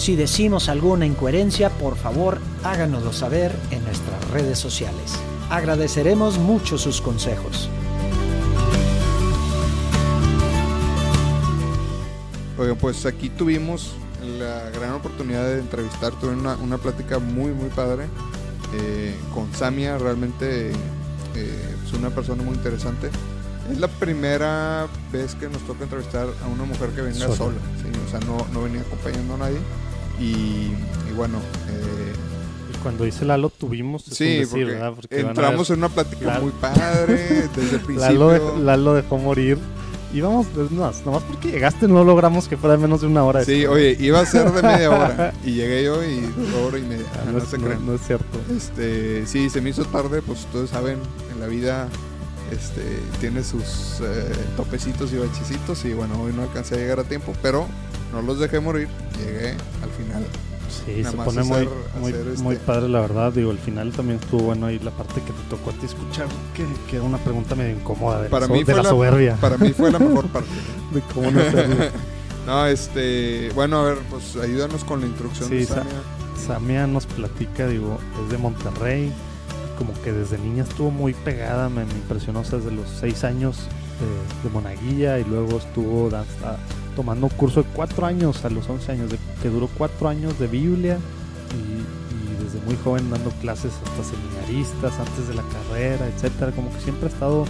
Si decimos alguna incoherencia, por favor háganoslo saber en nuestras redes sociales. Agradeceremos mucho sus consejos. Oigan, pues aquí tuvimos la gran oportunidad de entrevistar, tuve una, una plática muy, muy padre eh, con Samia, realmente eh, es una persona muy interesante. Es la primera vez que nos toca entrevistar a una mujer que venga sola, Sola. ¿sí? o sea, no, no venía acompañando a nadie. Y, y bueno, eh, Y cuando dice Lalo tuvimos, es sí, un decir, porque ¿verdad? Porque entramos ver- en una plática Lalo- muy padre desde el principio. Lalo, dejó- Lalo dejó morir. Íbamos, es más, nomás porque llegaste no logramos que fuera menos de una hora. Sí, esto. oye, iba a ser de media hora y llegué yo y dos horas y media. Ah, no, no, se no- no es cierto. Este, sí, se me hizo tarde, pues ustedes saben, en la vida este, tiene sus eh, topecitos y bachecitos y bueno, hoy no alcancé a llegar a tiempo, pero no los dejé morir, llegué al final. Sí, Nada se pone hacer- muy, muy, este- muy padre, la verdad. Digo, el final también estuvo bueno ahí la parte que te tocó a ti escuchar, que, que era una pregunta medio incómoda de, Para la, mí de la la- soberbia. Para mí fue la mejor parte. de cómo no no, este, bueno, a ver, pues ayúdanos con la introducción Sí, de Sa- Samia. Samia nos platica, digo, es de Monterrey, como que desde niña estuvo muy pegada, me, me impresionó, o sea, desde los seis años de, de monaguilla y luego estuvo dan- a- tomando un curso de cuatro años a los 11 años, de- que duró cuatro años de Biblia y, y desde muy joven dando clases hasta seminaristas, antes de la carrera, etcétera, como que siempre ha estado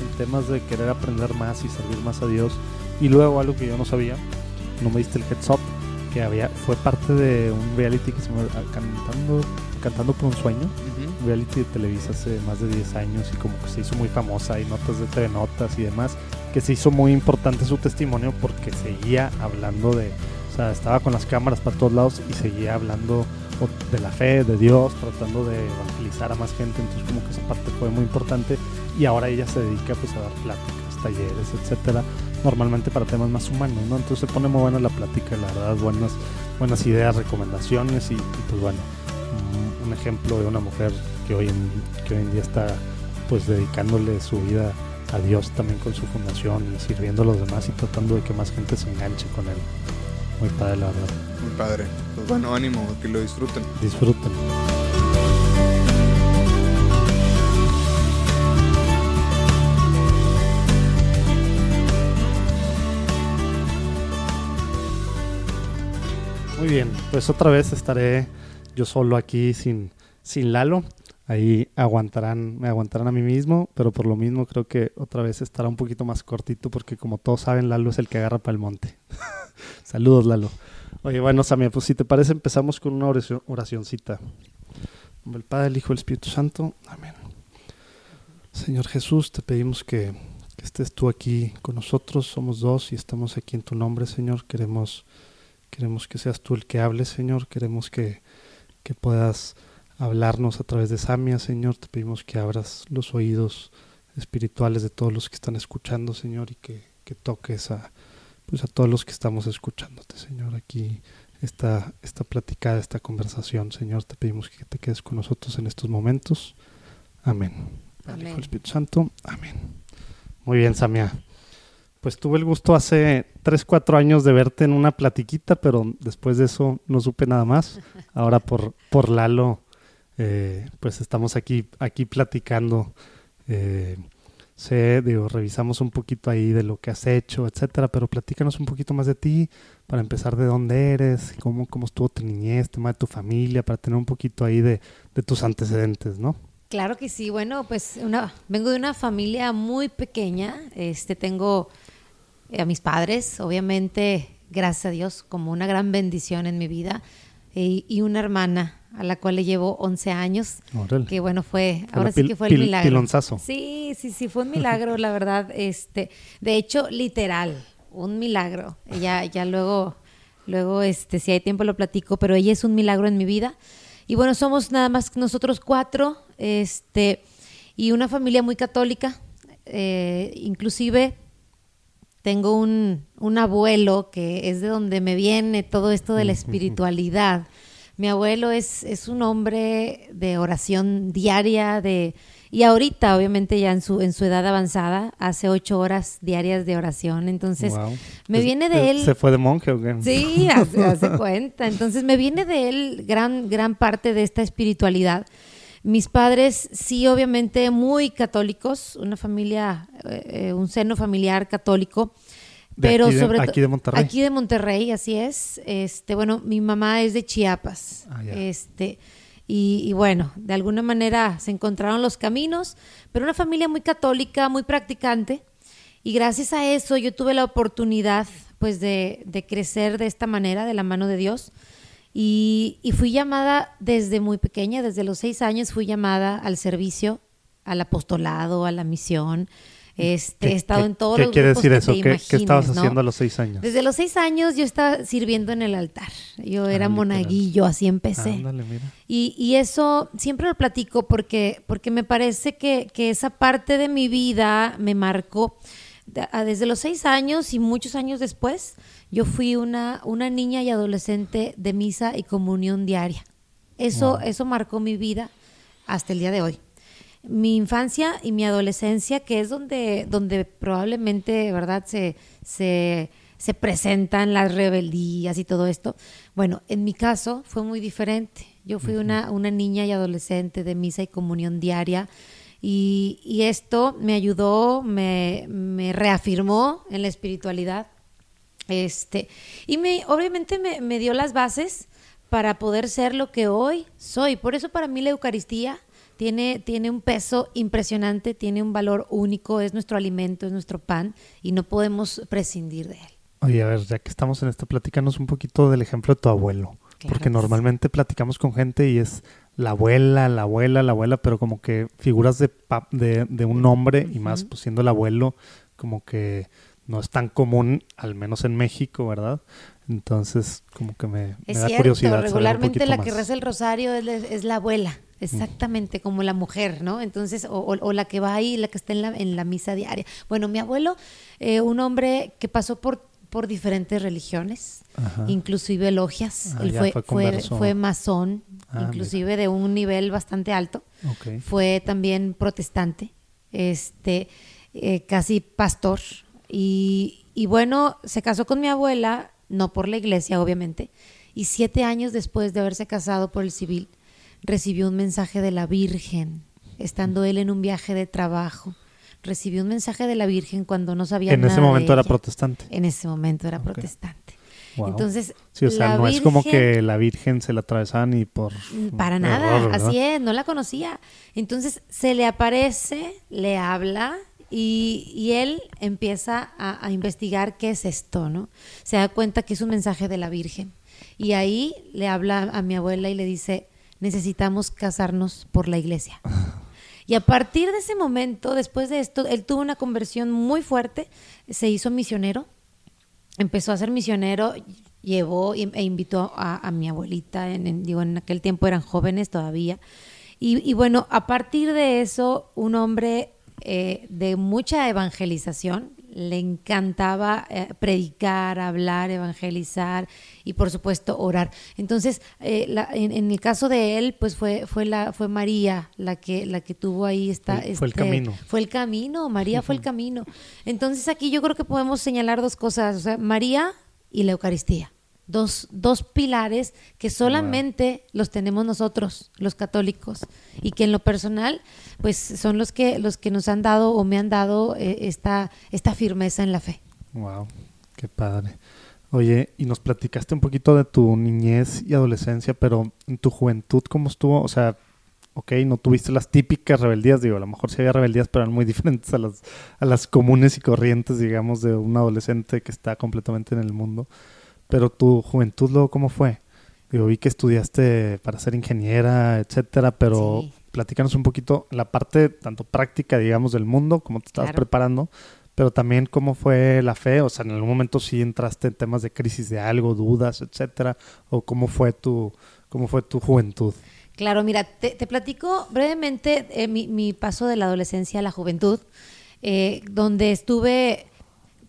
en temas de querer aprender más y servir más a Dios. Y luego algo que yo no sabía, no me diste el heads up, que había fue parte de un reality que se llama ah, Cantando, Cantando por un Sueño, un reality de Televisa hace más de 10 años y como que se hizo muy famosa, y notas de TV Notas y demás, que se hizo muy importante su testimonio porque seguía hablando de, o sea, estaba con las cámaras para todos lados y seguía hablando de la fe, de Dios, tratando de evangelizar a más gente, entonces como que esa parte fue muy importante y ahora ella se dedica pues a dar pláticas, talleres, etcétera, normalmente para temas más humanos, ¿no? Entonces se pone muy buena la plática, la verdad, buenas, buenas ideas, recomendaciones y, pues bueno, un, un ejemplo de una mujer que hoy en, que hoy en día está pues dedicándole su vida a Dios también con su fundación y sirviendo a los demás y tratando de que más gente se enganche con él. Muy padre, la verdad. Muy padre. Pues bueno, ánimo, que lo disfruten. Disfruten. Muy bien, pues otra vez estaré yo solo aquí sin, sin Lalo. Ahí aguantarán, me aguantarán a mí mismo, pero por lo mismo creo que otra vez estará un poquito más cortito porque como todos saben, Lalo es el que agarra para el monte. Saludos, Lalo. Oye, bueno, Samia, pues si te parece empezamos con una oración, oracioncita. Del Padre, el Hijo el Espíritu Santo. Amén. Señor Jesús, te pedimos que, que estés tú aquí con nosotros. Somos dos y estamos aquí en tu nombre, Señor. Queremos, queremos que seas tú el que hables, Señor. Queremos que, que puedas hablarnos a través de Samia, Señor. Te pedimos que abras los oídos espirituales de todos los que están escuchando, Señor, y que, que toques a, pues a todos los que estamos escuchándote, Señor. Aquí esta, esta platicada, esta conversación, Señor, te pedimos que te quedes con nosotros en estos momentos. Amén. Amén. Espíritu Santo. Amén. Muy bien, Samia. Pues tuve el gusto hace 3, 4 años de verte en una platiquita, pero después de eso no supe nada más. Ahora por, por Lalo, eh, pues estamos aquí, aquí platicando. Eh, sé, digo, revisamos un poquito ahí de lo que has hecho, etcétera, pero platícanos un poquito más de ti, para empezar de dónde eres, cómo, cómo estuvo tu niñez, tema de tu familia, para tener un poquito ahí de, de tus antecedentes, ¿no? Claro que sí. Bueno, pues una, vengo de una familia muy pequeña. Este, tengo eh, a mis padres, obviamente, gracias a Dios, como una gran bendición en mi vida. eh, y una hermana a la cual le llevo 11 años. Órale. Que bueno, fue, ahora sí que fue el pil- milagro. pilonzazo. Sí, sí, sí, fue un milagro, la verdad. Este, de hecho, literal, un milagro. Ya, ya luego, luego, este, si hay tiempo lo platico, pero ella es un milagro en mi vida. Y bueno, somos nada más nosotros cuatro, este, y una familia muy católica. Eh, inclusive tengo un, un abuelo que es de donde me viene todo esto de la espiritualidad. Mi abuelo es, es un hombre de oración diaria, de y ahorita, obviamente, ya en su, en su edad avanzada, hace ocho horas diarias de oración. Entonces, Wow. me Es- viene de él. ¿Se fue de monje o qué? Sí, hace, hace cuenta. Entonces me viene de él gran, gran parte de esta espiritualidad. Mis padres, sí, obviamente muy católicos, una familia, eh, eh, un seno familiar católico, De pero aquí de- sobre aquí de Monterrey. Aquí de Monterrey, así es. Este, bueno, mi mamá es de Chiapas. Ah, ya. Este, y, y bueno, de alguna manera se encontraron los caminos, pero una familia muy católica, muy practicante. Y gracias a eso yo tuve la oportunidad pues de, de crecer de esta manera, de la mano de Dios. Y, y fui llamada desde muy pequeña, desde los seis años fui llamada al servicio, al apostolado, a la misión. Este, ¿Qué- he estado en todos ¿Qué los quiere grupos decir que eso? te ¿Qué, qué estabas haciendo a los seis años? Desde los seis años yo estaba sirviendo en el altar. Yo Ah, era literal. monaguillo, así empecé. Ándale, mira. Y, y eso siempre lo platico porque, porque me parece que, que esa parte de mi vida me marcó. De- a- Desde los seis años y muchos años después, yo fui una, una niña y adolescente de misa y comunión diaria. Eso, eso marcó mi vida hasta el día de hoy. Mi infancia y mi adolescencia, que es donde, donde probablemente, ¿verdad?, se, se, se presentan las rebeldías y todo esto. Bueno, en mi caso fue muy diferente. Yo fui una, una niña y adolescente de misa y comunión diaria. Y, y esto me ayudó, me, me reafirmó en la espiritualidad. Este, y me, obviamente me, me dio las bases para poder ser lo que hoy soy. Por eso para mí la Eucaristía tiene, tiene un peso impresionante, tiene un valor único, es nuestro alimento, es nuestro pan y no podemos prescindir de él. Oye, a ver, ya que estamos en esta, platícanos un poquito del ejemplo de tu abuelo. Claro porque sí. normalmente platicamos con gente y es la abuela, la abuela, la abuela, pero como que figuras de, pap- de, de un hombre y más pues, siendo el abuelo, como que no es tan común, al menos en México, ¿verdad? Entonces, como que me, da cierto, curiosidad. saber un regularmente la que reza el rosario es, es la abuela, exactamente como la mujer, ¿no? Entonces, o, o- o la que va ahí, la que está en la, en la misa diaria. Bueno, mi abuelo, eh, un hombre que pasó por, por diferentes religiones, Ajá. inclusive logias, Ah, él fue, fue fue, masón, Ah, inclusive de un nivel bastante alto fue también protestante, este, eh, casi pastor. Y, y bueno, se casó con mi abuela, no por la iglesia, obviamente, y siete años después de haberse casado por el civil, recibió un mensaje de la Virgen, estando él en un viaje de trabajo. Recibió un mensaje de la Virgen cuando no sabía En nada ese de momento era ella. protestante. En ese momento era protestante. Wow. Entonces, Sí, o sea, no es como que la Virgen se la atravesaban y por... para nada, así es, no la conocía. Entonces se le aparece, le habla y, y él empieza a, a investigar qué es esto, ¿no? Se da cuenta que es un mensaje de la Virgen. Y ahí le habla a mi abuela y le dice, necesitamos casarnos por la iglesia. Y a partir de ese momento, después de esto, él tuvo una conversión muy fuerte, se hizo misionero, empezó a ser misionero, llevó e invitó a, mi abuelita, en, digo, en aquel tiempo eran jóvenes todavía. Y, y bueno, a partir de eso, un hombre eh, de mucha evangelización, le encantaba eh, predicar, hablar, evangelizar y por supuesto orar. Entonces, eh, la- en, en el caso de él, pues fue, fue, la, fue María la que, la que tuvo ahí esta... Fue- fue el este- camino. fue el camino, María fue el camino. Entonces aquí yo creo que podemos señalar dos cosas, o sea, María y la Eucaristía. Dos, dos pilares que solamente los tenemos nosotros, los católicos, y que en lo personal, pues son los que, los que nos han dado o me han dado eh, esta, esta firmeza en la fe. Wow, qué padre. Oye, y nos platicaste un poquito de tu niñez y adolescencia, pero en tu juventud, ¿cómo estuvo? O sea, ok, no tuviste las típicas rebeldías, digo, a lo mejor sí había rebeldías, pero eran muy diferentes a las, a las comunes y corrientes, digamos, de un adolescente que está completamente en el mundo. Pero tu juventud, luego, ¿cómo fue? Yo vi que estudiaste para ser ingeniera, etcétera, pero Sí. platícanos un poquito la parte tanto práctica, digamos, del mundo, cómo te estabas Claro. preparando, pero también cómo fue la fe, o sea, en algún momento sí entraste en temas de crisis de algo, dudas, etcétera, o cómo fue tu, cómo fue tu juventud. Claro, mira, te, te platico brevemente eh, mi, mi paso de la adolescencia a la juventud, eh, donde estuve,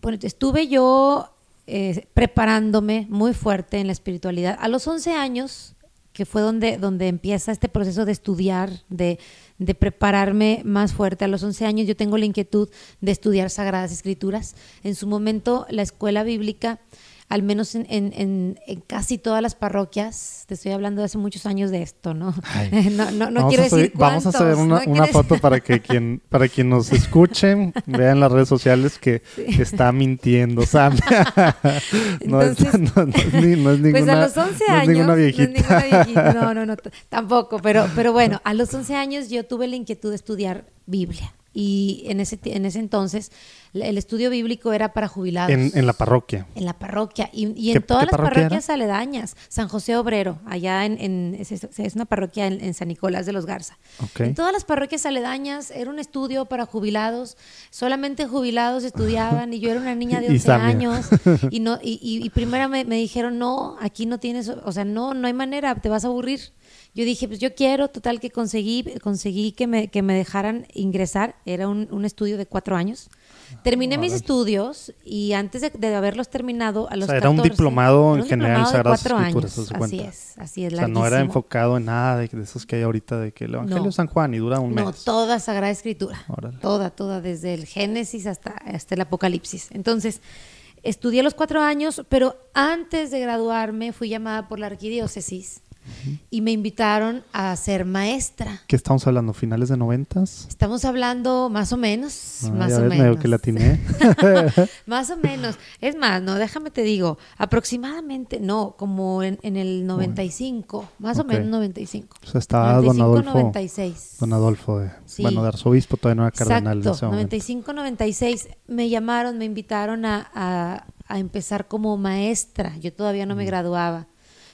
bueno, estuve yo eh, preparándome muy fuerte en la espiritualidad. A los 11 años, que fue donde, donde empieza este proceso de estudiar, de, de prepararme más fuerte. A los 11 años yo tengo la inquietud de estudiar Sagradas Escrituras. En su momento, la escuela bíblica al menos en, en- en- en casi todas las parroquias, te estoy hablando de hace muchos años de esto, ¿no? No, no, no quiero subir- decir vamos a hacer una, no foto para que quien para quien nos escuchen vean las redes sociales que está mintiendo Sam. no, es, Entonces- no- no es ni- no es ninguna, pues a los 11 no es ninguna no viejita. ninguna viejita, No, no, no, tampoco. Pero, pero bueno, a los 11 años yo tuve la inquietud de estudiar Biblia. Y en ese, en ese entonces el estudio bíblico era para jubilados. en, en la parroquia. En la parroquia y, y ¿Qué- en todas las parroquia parroquias aledañas. San José Obrero, allá en, en- es, es una parroquia en, en San Nicolás de los Garza. En todas las parroquias aledañas era un estudio para jubilados. Solamente jubilados estudiaban y yo era una niña de Y 11 Samia. años. Y, no, y, y- y primero me, me dijeron, no, aquí no tienes, o sea, no, no hay manera, te vas a aburrir. Yo dije, pues yo quiero, total que conseguí, conseguí que me, que me dejaran ingresar. Era un, un estudio de cuatro años. Terminé mis estudios y antes de, de haberlos terminado, a los sea, era un 14, diplomado en un general en diplomado de Sagradas cuatro Escrituras, años. Así es, así es, O sea, no era enfocado en nada de, de esos que hay ahorita de que el Evangelio No. de San Juan y dura un No, mes. toda Sagrada Escritura. Órale. Toda, toda, desde el Génesis hasta, hasta el Apocalipsis. Entonces, estudié los cuatro años, pero antes de graduarme fui llamada por la arquidiócesis y me invitaron a ser maestra. ¿Qué estamos hablando? ¿Finales de noventas? Estamos hablando más o menos, Ah, más ya o ves, menos. que la atiné. más o menos. Es más, no, déjame te digo, aproximadamente, no, como en, en el 95, más Ok. o menos 95. O sea, estaba don 95, Adolfo. 96. Don Adolfo, de, Sí. bueno, de arzobispo, todavía no era cardenal Exacto, momento. 95, 96. Me llamaron, me invitaron a, a- a empezar como maestra. Yo todavía no me graduaba.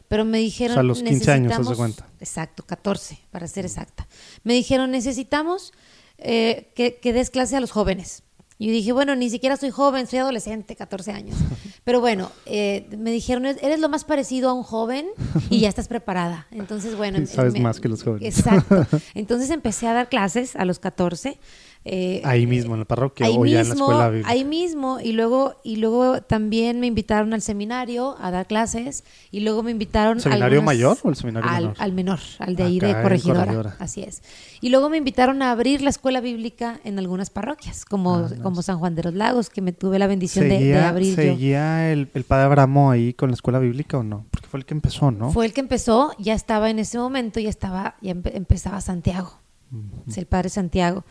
Pero me dijeron. O sea, a los 15 años, necesitamos- cuenta. Exacto, 14, para ser exacta. Me dijeron, necesitamos eh, que, que des clase a los jóvenes. Y yo dije, bueno, ni siquiera soy joven, soy adolescente, 14 años. Pero bueno, eh, me dijeron, eres lo más parecido a un joven y ya estás preparada. Entonces, bueno. Y sabes me- más que los jóvenes. Exacto. Entonces empecé a dar clases a los 14. Eh, Ahí mismo, en la parroquia ahí o ya en la mismo, escuela bíblica. ahí mismo y luego y luego también me invitaron al seminario a dar clases y luego me invitaron ¿Seminario algunas- mayor o el seminario al, menor? al menor al de Acá ahí de corregidora, Corregidora. así es y luego me invitaron a abrir la escuela bíblica en algunas parroquias como Ah, nice. como San Juan de los Lagos que me tuve la bendición de, de ¿Seguía, abrir yo seguía el, el padre Abramo ahí con la escuela bíblica o no? Porque fue el que empezó, ¿no? fue el que empezó ya estaba en ese momento ya estaba ya empe- empezaba Santiago es el padre Santiago.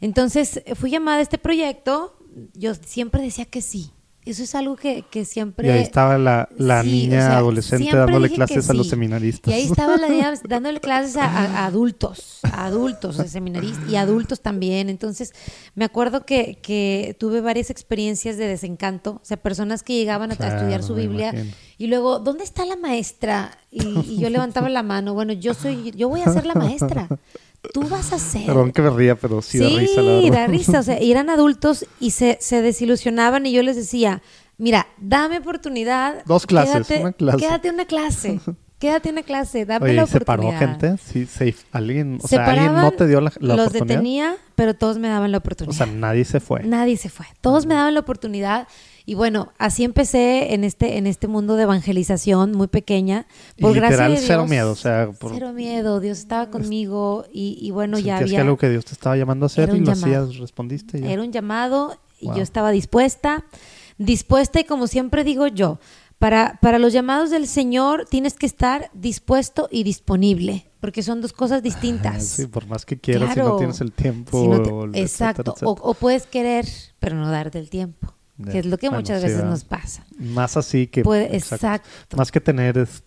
Entonces fui llamada a este proyecto, yo siempre decía que sí. Eso es algo que, que siempre... Y ahí estaba la, la Sí, niña o sea, adolescente dándole clases a los seminaristas. Y ahí estaba la niña dándole clases a, a- a adultos, a adultos, a seminaristas y adultos también. Entonces, me acuerdo que, que tuve varias experiencias de desencanto, o sea, personas que llegaban a, a Claro, estudiar su Biblia imagino. y luego, ¿dónde está la maestra? Y, y yo levantaba la mano, bueno, yo soy, yo voy a ser la maestra. Tú vas a ser. Perdón que me ría, pero sí, da risa, Sí, da risa. O sea, eran adultos y se, se desilusionaban y yo les decía, mira, dame oportunidad. Dos clases, quédate, una clase. Quédate una clase. Quédate una clase, dame Oye, la ¿y se paró oportunidad. gente? Sí, se, alguien, o Se sea, alguien no te dio la, la los oportunidad. detenía, pero todos me daban la O oportunidad. sea, nadie se fue. Nadie se fue. Todos me daban la oportunidad. Y bueno, así empecé en este, en este mundo de evangelización muy pequeña. Y Por gracia literal, de cero Dios, miedo, o sea, por- Cero miedo. Dios estaba conmigo y, y bueno, ya había... que algo que Dios te estaba llamando a hacer y lo llamado. hacías, respondiste y ya. Era un llamado y Wow. yo estaba dispuesta, dispuesta y como siempre digo yo, para, para los llamados del Señor tienes que estar dispuesto y disponible, porque son dos cosas distintas. Ah, Sí, por más que quieras, si no Claro. tienes el tiempo. Si no te- o el etcétera, exacto, etcétera. O, o puedes querer, pero no darte el tiempo, Que es lo que Bueno, muchas sí, veces ¿verdad? nos pasa. Más así que. Puede- exacto. exacto. Más que tener es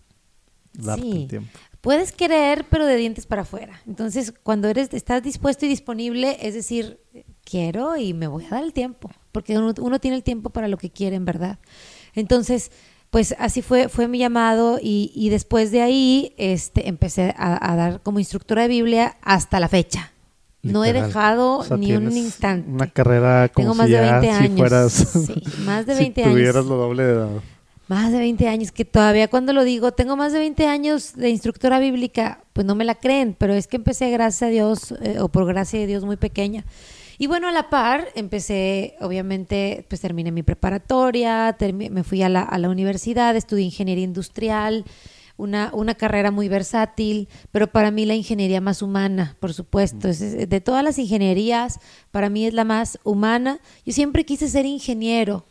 darte Sí. el tiempo. Puedes querer, pero de dientes para afuera. Entonces, cuando eres, estás dispuesto y disponible, es decir, quiero y me voy a dar el tiempo, porque uno, uno tiene el tiempo para lo que quiere, en verdad. Entonces, pues así fue, fue mi llamado y, y después de ahí este, empecé a, a dar como instructora de Biblia hasta la fecha. No he dejado O sea, ni un instante. Una carrera como Tengo más si de ya 20 si años. fueras... Sí, más de si 20 años. tuvieras lo doble de edad. Más de 20 años, que todavía cuando lo digo, tengo más de 20 años de instructora bíblica, pues no me la creen, pero es que empecé, gracias a Dios, eh, o por gracia de Dios, muy pequeña. Y bueno, a la par, empecé, obviamente, pues terminé mi preparatoria, termi- me fui a la, a la universidad, estudié ingeniería industrial, una, una carrera muy versátil, pero para mí la ingeniería más humana, por supuesto. Es- es- de todas las ingenierías, para mí es la más humana. Yo siempre quise ser ingeniero.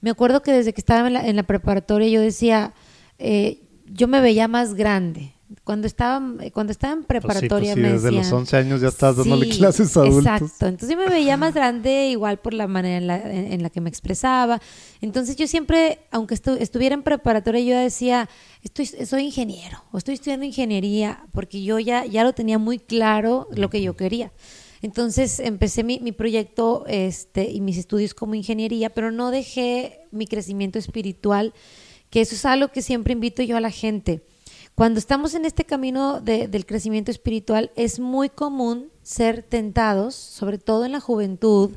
Me acuerdo que desde que estaba en la, en la preparatoria yo decía, eh, yo me veía más grande. Cuando estaba, cuando estaba en Pues sí, pues preparatoria sí, me desde los decían- 11 años ya estás dándole Sí, clases a adultos. Exacto. Entonces yo me veía más grande, igual por la manera en la, en- en la que me expresaba. Entonces yo siempre, aunque estu- estuviera en preparatoria, yo decía, estoy, soy ingeniero o estoy estudiando ingeniería, porque yo ya, ya lo tenía muy claro lo que yo quería. Entonces empecé mi, mi proyecto este, y mis estudios como ingeniería, pero no dejé mi crecimiento espiritual, que eso es algo que siempre invito yo a la gente. Cuando estamos en este camino de- del crecimiento espiritual, es muy común ser tentados, sobre todo en la juventud,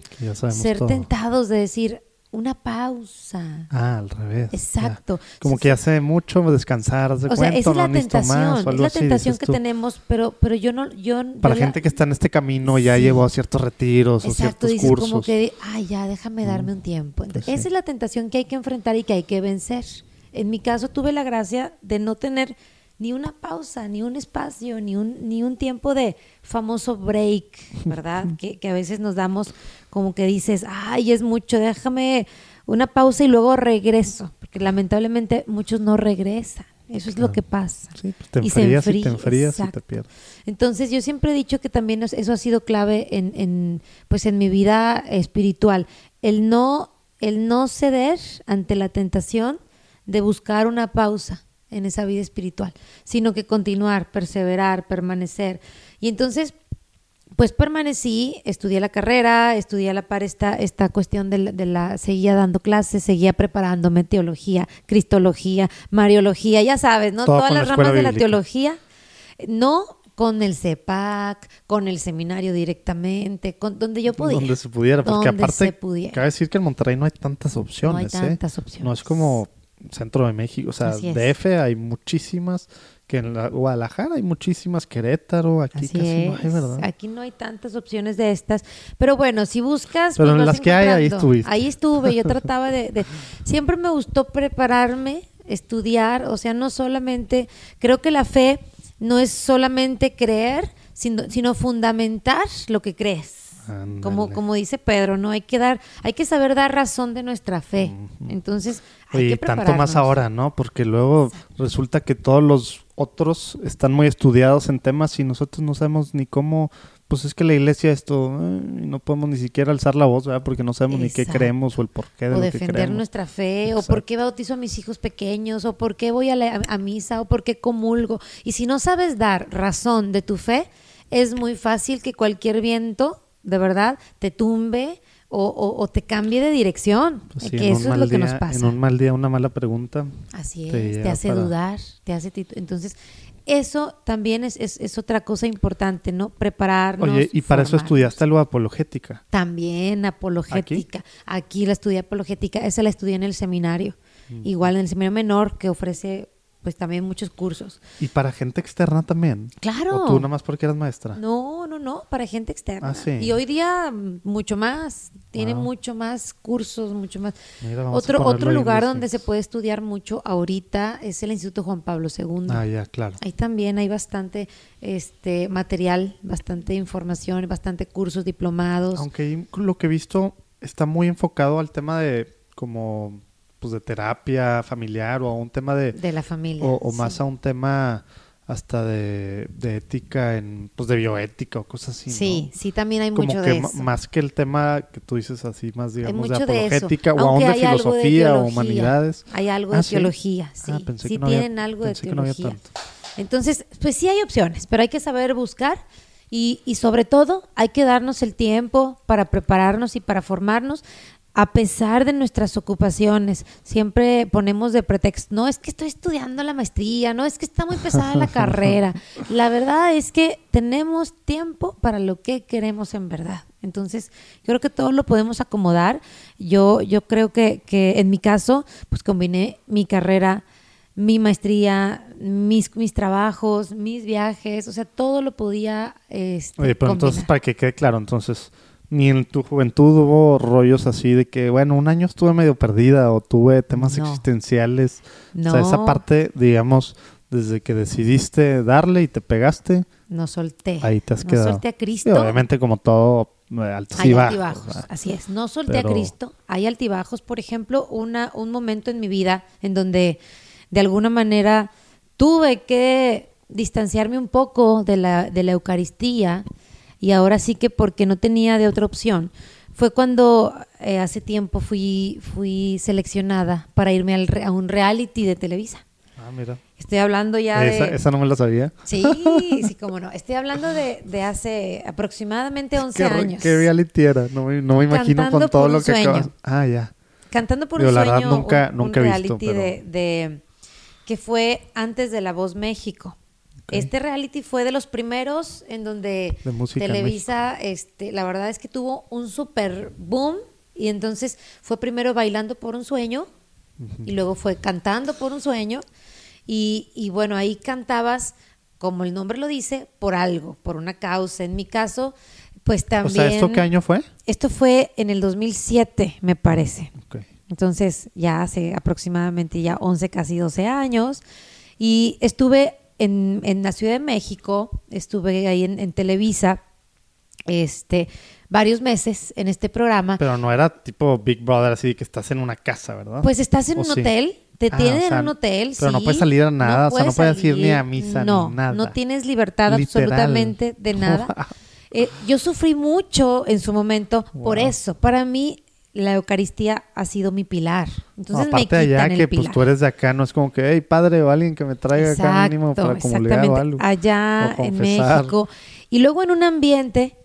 ser todo. tentados de decir una pausa. Ah, al revés. ya. Exacto. Como que hace mucho descansar, de O sea, es no la tentación, más, o es algo la tentación que tú. tenemos, pero, pero yo no, yo Para yo la- gente que está en este camino ya Sí. llevó a ciertos retiros o ciertos dices cursos. como que, ay, ya, déjame darme un tiempo. Entonces, Pues sí. Esa es la tentación que hay que enfrentar y que hay que vencer. En mi caso tuve la gracia de no tener ni una pausa, ni un espacio, ni un, ni un tiempo de famoso break, ¿verdad? que, que a veces nos damos como que dices, ay, es mucho, déjame una pausa y luego regreso, porque lamentablemente muchos no regresan. Eso es lo que pasa. Sí, pues te Y se enfrías y te enfría, enfrías y te pierdes. Entonces yo siempre he dicho que también es- eso ha sido clave en, en, pues en mi vida espiritual, el no, el no ceder ante la tentación de buscar una pausa en esa vida espiritual, sino que continuar, perseverar, permanecer. Y entonces, pues permanecí, estudié la carrera, estudié a la par esta, esta cuestión de la, de la- seguía dando clases, seguía preparándome teología, cristología, mariología, ya sabes, ¿no? Todo Todas la las escuela ramas de la teología, no con el CEPAC, con el seminario directamente, con donde yo podía. Donde se pudiera, porque Donde aparte, se pudiera. cabe decir que en Monterrey no hay tantas opciones. No hay ¿eh? tantas opciones. No es como centro de México, o sea. DF hay muchísimas, que en la Guadalajara hay muchísimas, Querétaro, aquí Así casi no hay. ¿verdad? Aquí no hay tantas opciones de estas. Pero bueno, si buscas. Pero pues en las que hay, ahí estuviste. Ahí estuve. Yo trataba de, de- Siempre me gustó prepararme, estudiar. O sea, no solamente. Creo que la fe no es solamente creer, sino, sino fundamentar lo que crees. Como, Ándale. como dice Pedro, ¿no? Hay que dar, hay que saber dar razón de nuestra fe. Entonces, hay Y que tanto más ahora, ¿no? Porque luego resulta que todos los otros están muy estudiados en temas y nosotros no sabemos ni cómo, pues es que la iglesia esto, eh, no podemos ni siquiera alzar la voz, ¿verdad? Porque no sabemos ni qué Exacto. creemos o el porqué de o lo que defender creemos. nuestra fe, o Exacto. por qué bautizo a mis hijos pequeños, o por qué voy a, la- a misa, o por qué comulgo. Y si no sabes dar razón de tu fe, es muy fácil que cualquier viento, de verdad, te tumbe o, o- o te cambie de dirección. Pues sí, que eso es lo que día- nos pasa. En un mal día, una mala pregunta. Así es, te hace para- dudar, te hace... Entonces, eso también es, es, es otra cosa importante, ¿no? Prepararnos. Oye, y para eso estudiaste algo de apologética. También apologética. ¿Aquí? la estudié apologética, esa la estudié en el seminario. Mm. Igual en el seminario menor que ofrece pues también muchos cursos. Y para gente externa también. Claro. O tú nada más porque eras maestra. No, no, no, para gente externa. Ah, sí. Y hoy día mm, mucho más, tiene Wow. mucho más cursos, mucho más. Mira, Otro otro lugar donde se puede estudiar mucho ahorita es el Instituto Juan Pablo II. Ah, ya, claro. Ahí también hay bastante este material, bastante información, bastante cursos diplomados. Aunque lo que he visto está muy enfocado al tema de como pues de terapia familiar o a un tema de de la familia. o, o sí. más a un tema hasta de, de ética en pues de bioética o cosas así. ¿no? Sí, sí, también hay como mucho que de eso. más que el tema que tú dices así más digamos de mucho de apologética o aún de algo de filosofía o teología. humanidades. Hay algo Ah, de teología, sí. Ah, pensé sí que no había- tienen algo de pensé que no había teología. tanto. Entonces, pues sí hay opciones, pero hay que saber buscar y, y sobre todo hay que darnos el tiempo para prepararnos y para formarnos. A pesar de nuestras ocupaciones, siempre ponemos de pretexto, no es que estoy estudiando la maestría, no es que está muy pesada la carrera. La verdad es que tenemos tiempo para lo que queremos en verdad. Entonces, yo creo que todo lo podemos acomodar. Yo, yo creo que, que en mi caso, pues combiné mi carrera, mi maestría, mis, mis trabajos, mis viajes, o sea, todo lo podía este, Oye, pero combinar. entonces, para que quede claro, entonces, ni en tu juventud hubo rollos así de que, bueno, un año estuve medio perdida o tuve temas No. existenciales. no, O sea, esa parte, digamos, desde que decidiste darle y te pegaste, no solté. ahí te has no quedado. solté a Cristo. obviamente, como todo, eh, altos Hay y bajos, altibajos, así es. No solté Pero- a Cristo, hay altibajos. Por ejemplo, una, un momento en mi vida en donde de alguna manera tuve que distanciarme un poco de la, de la Eucaristía y ahora sí que porque no tenía de otra opción. Fue cuando eh, hace tiempo fui, fui seleccionada para irme al a un reality de Televisa. Ah, mira. Estoy hablando ya de... Esa, esa no me la sabía. Sí, sí, cómo no. Estoy hablando de, de hace aproximadamente 11 ¿Qué, años. ¿Qué reality era? No me, no me imagino Cantando con todo lo que acabas. Ah, ya. Cantando por Digo, un la sueño, verdad, nunca- un, nunca un he visto, pero- de, de- que fue antes de La Voz México. Este reality fue de los primeros en donde en Televisa, este, la verdad es que tuvo un super boom y entonces fue primero bailando por un sueño y luego fue cantando por un sueño y, y bueno ahí cantabas como el nombre lo dice por algo, por una causa. En mi caso, pues O también. sea, ¿esto qué año fue? Esto fue en el 2007, me parece. Ok. Entonces, ya hace aproximadamente ya 11, casi 12 años. Y estuve en, en la Ciudad de México, estuve ahí en, en Televisa, este, varios meses en este programa. Pero no era tipo Big Brother, así que estás en una casa, ¿verdad? Pues estás en ¿O un sí? hotel, te Ah, tienen o sea, en un hotel, pero no puedes salir a nada, o sea, no puedes ir ni a misa, no, ni nada. No tienes libertad Literal. absolutamente de nada. Eh, yo sufrí mucho en su momento por eso. Para mí, la Eucaristía ha sido mi pilar. Entonces No, me aparte quitan allá el que pilar. pues tú eres de acá, no es como que, hey, padre o alguien que me traiga acá mínimo para Exacto, comunicar o algo. Allá O en. México. Y luego en un ambiente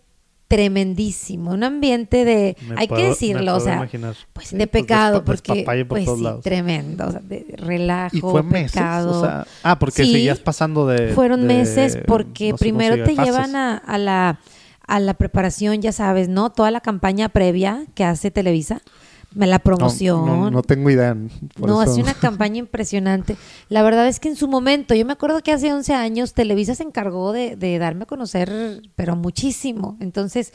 tremendísimo, un ambiente de, Me hay puedo- que me decirlo, o sea, imaginar. pues Sí, de pues, pecado, despa- porque por pues todos sí, lados. tremendo, o sea, de relajo, ¿Y fue meses? pecado. O sea, ah, porque Sí, seguías pasando de... Fueron de- meses porque no sé primero te llevan a, a la a la preparación, ya sabes, ¿no? Toda la campaña previa que hace Televisa, la No, promoción. No, no tengo idea. No, hace una campaña impresionante. La verdad es que en su momento, yo me acuerdo que hace 11 años Televisa se encargó de, de darme a conocer, pero muchísimo. Entonces,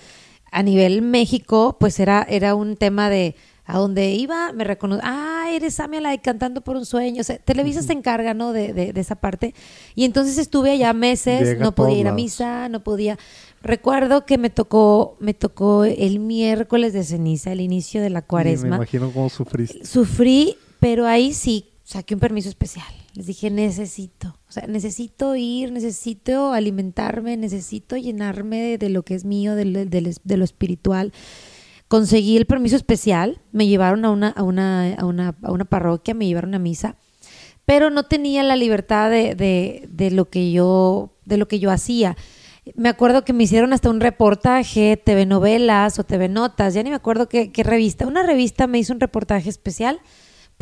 a nivel México, pues era, era un tema de a donde iba, me reconoce, ah, eres Samia de Cantando por un Sueño. O sea, Televisa se encarga, ¿no? De, de, de esa parte. Y entonces estuve allá meses, Llega a no podía ir a lados. misa, no podía. Recuerdo que me tocó, me tocó el miércoles de ceniza, el inicio de la Sí, cuaresma me imagino cómo sufriste. sufrí, pero ahí sí saqué un permiso especial. Les dije, necesito, o sea, necesito ir, necesito alimentarme, necesito llenarme de, de lo que es mío, de, lo- de lo- de lo espiritual. Conseguí el permiso especial, me llevaron a una, a una, a una, a una parroquia, me llevaron a misa, pero no tenía la libertad de lo que yo, de lo que yo hacía. Me acuerdo que me hicieron hasta un reportaje, TV novelas o TV notas, ya ni me acuerdo qué, qué revista. Una revista me hizo un reportaje especial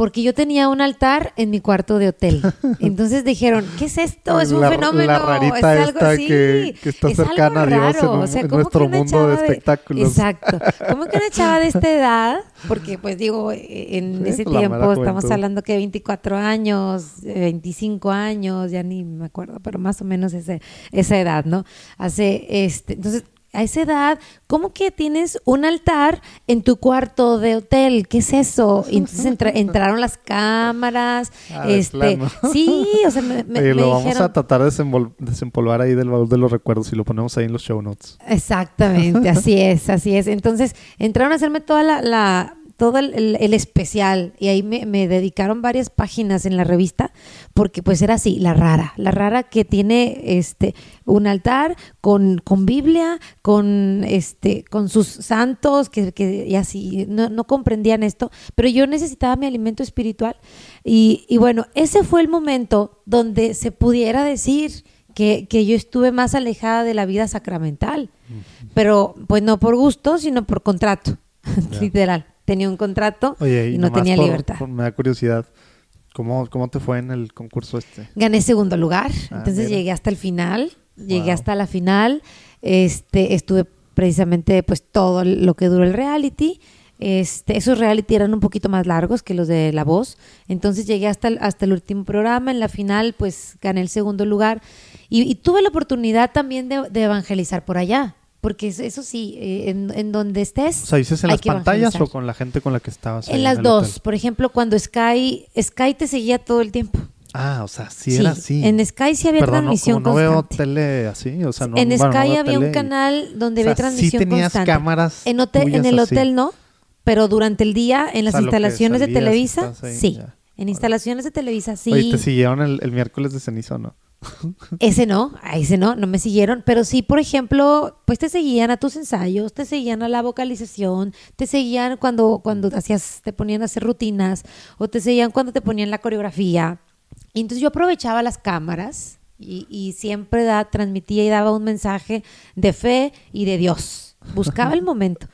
porque yo tenía un altar en mi cuarto de hotel. Entonces dijeron, ¿qué es esto? Es un La- fenómeno. la rarita es algo esta así. que- que está es algo cercana a Dios en raro. un- O sea, en ¿cómo nuestro mundo de chava espectáculos? Exacto. ¿Cómo que una chava de esta edad? Porque, pues digo, en Sí, ese tiempo estamos hablando que 24 años, eh, 25 años, ya ni me acuerdo, pero más o menos ese, esa edad, ¿no? Hace este. Entonces, a esa edad, ¿cómo que tienes un altar en tu cuarto de hotel? ¿Qué es eso? Y entonces entra- entraron las cámaras, Ah, este, plano. sí, o sea, me, me- Oye, me lo vamos a tratar de desempolvar ahí del baúl de los recuerdos y lo ponemos ahí en los show notes. Exactamente, así es, así es. Entonces entraron a hacerme toda la, la- todo el, el- el especial y ahí me, me dedicaron varias páginas en la revista porque pues era así, la rara, la rara que tiene este un altar con, con Biblia, con este, con sus santos, que, que y así, no, no comprendían esto, pero yo necesitaba mi alimento espiritual y, y bueno, ese fue el momento donde se pudiera decir que, que yo estuve más alejada de la vida sacramental, pero pues no por gusto, sino por contrato, literal. Tenía un contrato Oye, y, no tenía por- libertad. por- me da curiosidad. ¿Cómo, ¿Cómo te fue en el concurso este? Gané segundo lugar, Ah, entonces mira. llegué hasta el final, llegué Wow. hasta la final, este, estuve precisamente pues todo lo que duró el reality, este, esos reality eran un poquito más largos que los de La Voz, entonces llegué hasta el, hasta el último programa, en la final pues gané el segundo lugar y, y tuve la oportunidad también de, de evangelizar por allá, porque eso, sí, eh, en, en donde estés... O sea, ¿dices en las pantallas evangelizar. o con la gente con la que estabas? En las el dos, hotel? por ejemplo, cuando Sky, Sky te seguía todo el tiempo. Ah, o sea, sí, era así. En Sky sí había Perdón, no, transmisión como no veo constante. tele así, o sea, no en bueno, no Sky veo había un canal donde O sea, había transmisión sí tenías constante. cámaras en, hotel, en el así. hotel no, pero durante el día en las sea, lo que instalaciones de salías y Televisa, ahí, sí. ya. En instalaciones de Televisa, sí. Oye, ¿te siguieron el, el miércoles de cenizo o no? Ese no, a ese no, no me siguieron, pero sí, por ejemplo, pues te seguían a tus ensayos, te seguían a la vocalización, te seguían cuando, cuando hacías, te ponían a hacer rutinas, o te seguían cuando te ponían la coreografía. Y entonces yo aprovechaba las cámaras y, y siempre da, transmitía y daba un mensaje de fe y de Dios. Buscaba el momento.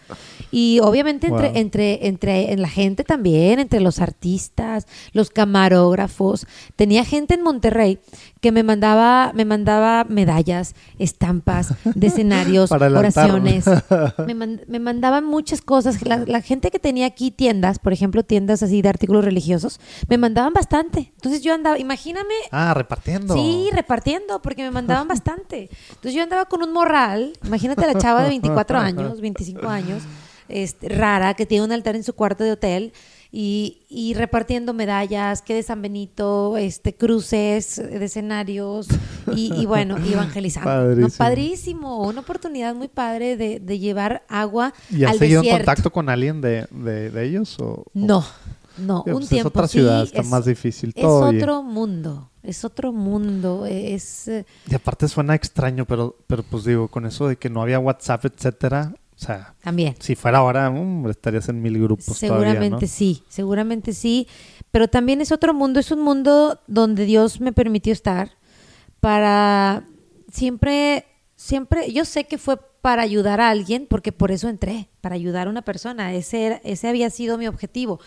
Y obviamente entre, Wow. entre, entre en la gente también, entre los artistas, los camarógrafos. Tenía gente en Monterrey que me mandaba, me mandaba medallas, estampas de escenarios, oraciones. Me, man- me mandaban muchas cosas. La, la gente que tenía aquí tiendas, por ejemplo, tiendas así de artículos religiosos, me mandaban bastante. Entonces yo andaba, imagíname Ah, repartiendo. Sí, repartiendo, porque me mandaban bastante. Entonces yo andaba con un morral, imagínate la chava de 24 años, 25 años, este, rara, que tiene un altar en su cuarto de hotel y, y repartiendo medallas, que de San Benito, este, cruces de escenarios y, y bueno, evangelizando. ¿no? Padrísimo. Padrísimo, una oportunidad muy padre de, de llevar agua ¿Y has al seguido en contacto con alguien de, de, de ellos? O, No, no, un pues es tiempo otra sí, ciudad, está es- más difícil Es todo, oye. otro mundo, es otro mundo, es... eh, Y aparte suena extraño, pero, pero pues digo, con eso de que no había WhatsApp, etcétera, o sea, También. si fuera ahora, mm, estarías en mil grupos Seguramente todavía, ¿no? sí, seguramente sí. Pero también es otro mundo, es un mundo donde Dios me permitió estar para siempre, siempre, yo sé que fue para ayudar a alguien, porque por eso entré, para ayudar a una persona. Ese, era- ese había sido mi objetivo.